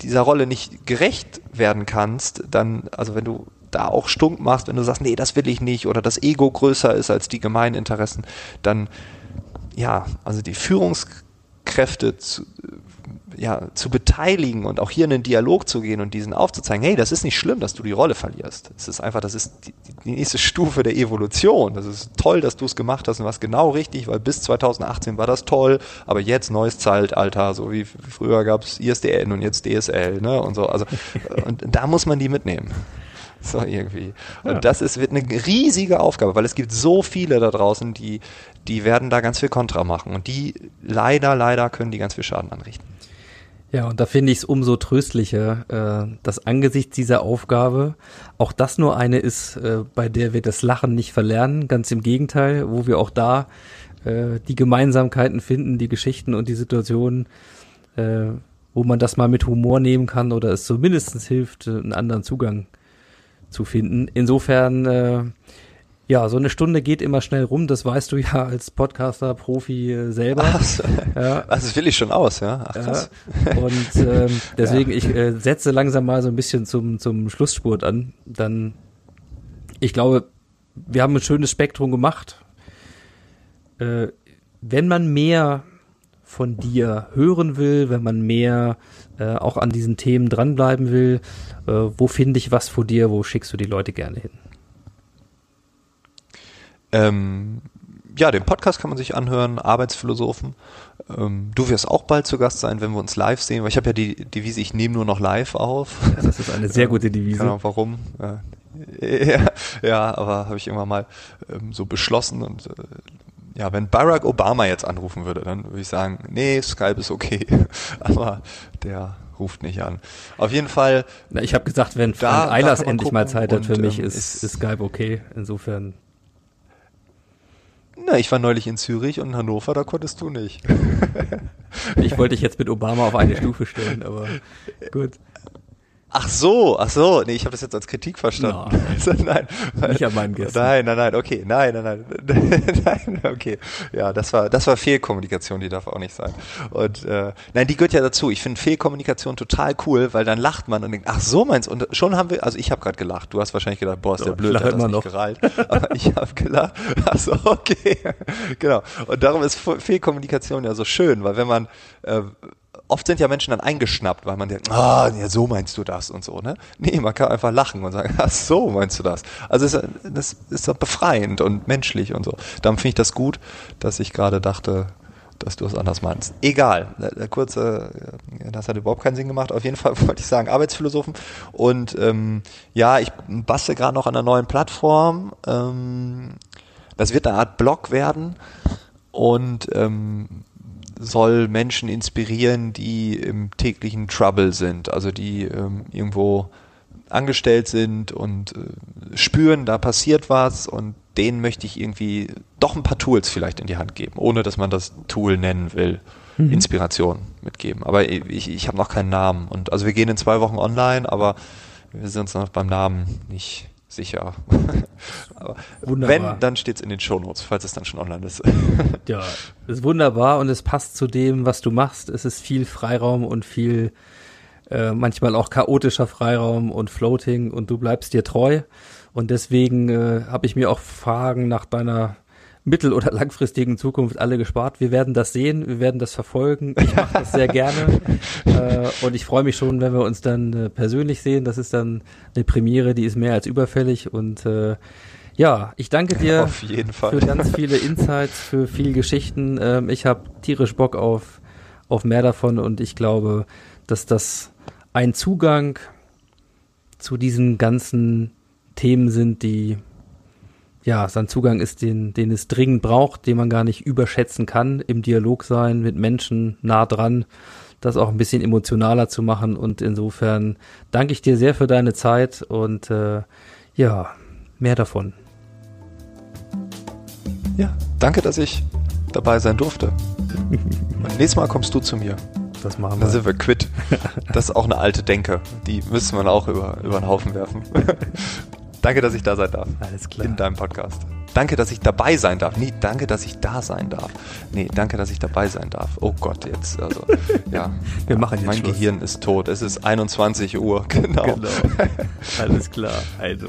dieser Rolle nicht gerecht werden kannst, dann, also wenn du da auch stunk machst, wenn du sagst, nee, das will ich nicht oder das Ego größer ist als die gemeinen Interessen, dann ja, also die Führungskräfte zu, ja, zu beteiligen und auch hier in den Dialog zu gehen und diesen aufzuzeigen, hey, das ist nicht schlimm, dass du die Rolle verlierst. Es ist einfach, das ist die, die nächste Stufe der Evolution. Das ist toll, dass du es gemacht hast und was genau richtig, weil bis 2018 war das toll, aber jetzt neues Zeitalter, so wie früher gab es ISDN und jetzt DSL, ne, und so. Also, und da muss man die mitnehmen. So irgendwie. Und Ja. das ist, wird eine riesige Aufgabe, weil es gibt so viele da draußen, die, die werden da ganz viel Kontra machen. Und die leider, leider können die ganz viel Schaden anrichten. Ja, und da finde ich es umso tröstlicher, äh, dass angesichts dieser Aufgabe auch das nur eine ist, äh, bei der wir das Lachen nicht verlernen. Ganz im Gegenteil, wo wir auch da äh, die Gemeinsamkeiten finden, die Geschichten und die Situationen, äh, wo man das mal mit Humor nehmen kann oder es zumindest hilft, äh, einen anderen Zugang zu finden. Insofern, äh, ja, so eine Stunde geht immer schnell rum, das weißt du ja als Podcaster, Profi äh, selber. Ach, Ja, also das will ich schon aus, ja. Ach, krass. ja. Und ähm, deswegen, ich äh, setze langsam mal so ein bisschen zum, zum Schlussspurt an. Dann, ich glaube, wir haben ein schönes Spektrum gemacht. Äh, wenn man mehr von dir hören will, wenn man mehr äh, auch an diesen Themen dranbleiben will, äh, wo finde ich was von dir, wo schickst du die Leute gerne hin? Ähm, ja, den Podcast kann man sich anhören, Arbeitsphilosophen. Ähm, du wirst auch bald zu Gast sein, wenn wir uns live sehen, weil ich habe ja die Devise, ich nehme nur noch live auf. Das ist eine sehr gute Devise. Ahnung warum. Ja, ja, ja aber habe ich irgendwann mal ähm, so beschlossen und äh, ja, wenn Barack Obama jetzt anrufen würde, dann würde ich sagen, nee, Skype ist okay, aber der ruft nicht an. Auf jeden Fall, Na, ich habe gesagt, wenn Frank Eilers endlich mal Zeit hat für und, mich, ähm, ist, ist- ist Skype okay. Insofern. Na, ich war neulich in Zürich und in Hannover, da konntest du nicht. Ich wollte dich jetzt mit Obama auf eine Stufe stellen, aber gut. Ach so, ach so, nee, ich habe das jetzt als Kritik verstanden. Nein. Also, nein, Nicht an meinen Gästen. Nein, nein, nein, okay, nein, nein, nein, nein, okay. Ja, das war, das war Fehlkommunikation, die darf auch nicht sein. Und äh, nein, die gehört ja dazu. Ich finde Fehlkommunikation total cool, weil dann lacht man und denkt, ach so meinst du? Und schon haben wir, also ich habe gerade gelacht. Du hast wahrscheinlich gedacht, boah, ist der blöd, ich der hat das nicht noch. gereilt. Aber ich habe gelacht. Ach so, okay, genau. Und darum ist Fehlkommunikation ja so schön, weil wenn man äh, oft sind ja Menschen dann eingeschnappt, weil man denkt, ah, ja, so meinst du das und so, ne? Nee, man kann einfach lachen und sagen, ach so meinst du das. Also es, das ist doch befreiend und menschlich und so. Darum finde ich das gut, dass ich gerade dachte, dass du es anders meinst. Egal, der, der kurze, äh, das hat überhaupt keinen Sinn gemacht. Auf jeden Fall wollte ich sagen, Arbeitsphilosophen. Und ähm, ja, ich bastel gerade noch an einer neuen Plattform. Ähm, das wird eine Art Blog werden und ähm, soll Menschen inspirieren, die im täglichen Trouble sind, also die ähm, irgendwo angestellt sind und äh, spüren, da passiert was und denen möchte ich irgendwie doch ein paar Tools vielleicht in die Hand geben, ohne dass man das Tool nennen will. Inspiration mitgeben. Aber ich, ich habe noch keinen Namen. Und also wir gehen in zwei Wochen online, aber wir sind uns noch beim Namen nicht sicher. aber Wunderbar. wenn, dann steht's in den Shownotes, falls es dann schon online ist. Ja, ist wunderbar und es passt zu dem, was du machst. Es ist viel Freiraum und viel, äh, manchmal auch chaotischer Freiraum und Floating und du bleibst dir treu. Und deswegen äh, habe ich mir auch Fragen nach deiner mittel- oder langfristigen Zukunft alle gespart. Wir werden das sehen, wir werden das verfolgen. Ich mache das sehr gerne äh, und ich freue mich schon, wenn wir uns dann äh, persönlich sehen. Das ist dann eine Premiere, die ist mehr als überfällig und äh, ja, ich danke dir für ganz viele Insights, für viele Geschichten. Ähm, ich habe tierisch Bock auf, auf mehr davon und ich glaube, dass das ein Zugang zu diesen ganzen Themen sind, die ja, sein Zugang ist, den, den es dringend braucht, den man gar nicht überschätzen kann, im Dialog sein, mit Menschen nah dran, das auch ein bisschen emotionaler zu machen. Und insofern danke ich dir sehr für deine Zeit und äh, ja, mehr davon. Ja, danke, dass ich dabei sein durfte. Und nächstes Mal kommst du zu mir. Das machen Dann wir. sind wir quitt. Das ist auch eine alte Denke. Die müssen wir auch über, über den Haufen werfen. danke, dass ich da sein darf. Alles klar. In deinem Podcast. Danke, dass ich dabei sein darf. Nee, danke, dass ich da sein darf. Nee, danke, dass ich dabei sein darf. Oh Gott, jetzt, also, ja. Wir machen jetzt Mein Schluss. Gehirn ist tot. Es ist 21 Uhr, genau. Genau. Alles klar. Also.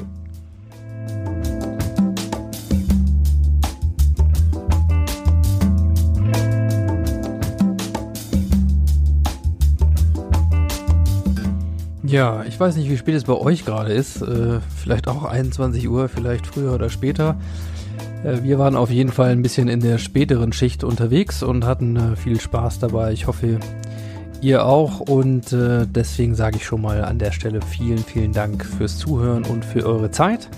Ja, ich weiß nicht, wie spät es bei euch gerade ist. Äh, vielleicht auch 21 Uhr, vielleicht früher oder später. Äh, wir waren auf jeden Fall ein bisschen in der späteren Schicht unterwegs und hatten äh, viel Spaß dabei. Ich hoffe, ihr auch. Und äh, deswegen sage ich schon mal an der Stelle vielen, vielen Dank fürs Zuhören und für eure Zeit.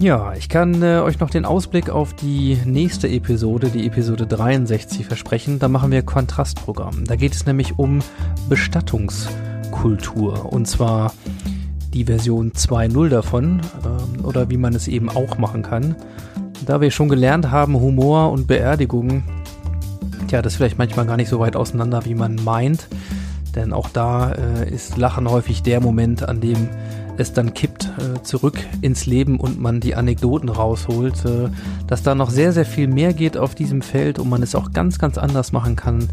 Ja, ich kann äh, euch noch den Ausblick auf die nächste Episode, die Episode 63, versprechen. Da machen wir Kontrastprogramm. Da geht es nämlich um Bestattungskultur. Und zwar die Version 2.0 davon ähm, oder wie man es eben auch machen kann. Da wir schon gelernt haben, Humor und Beerdigungen, ja, das ist vielleicht manchmal gar nicht so weit auseinander, wie man meint. Denn auch da äh, ist Lachen häufig der Moment, an dem es dann kippt äh, zurück ins Leben und man die Anekdoten rausholt, äh, dass da noch sehr, sehr viel mehr geht auf diesem Feld und man es auch ganz, ganz anders machen kann,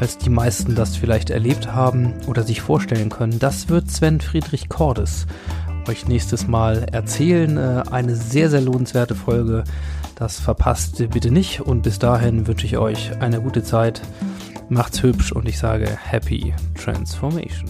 als die meisten das vielleicht erlebt haben oder sich vorstellen können. Das wird Sven Friedrich Cordes euch nächstes Mal erzählen. Äh, eine sehr, sehr lohnenswerte Folge. Das verpasst bitte nicht und bis dahin wünsche ich euch eine gute Zeit. Macht's hübsch und ich sage Happy Transformation.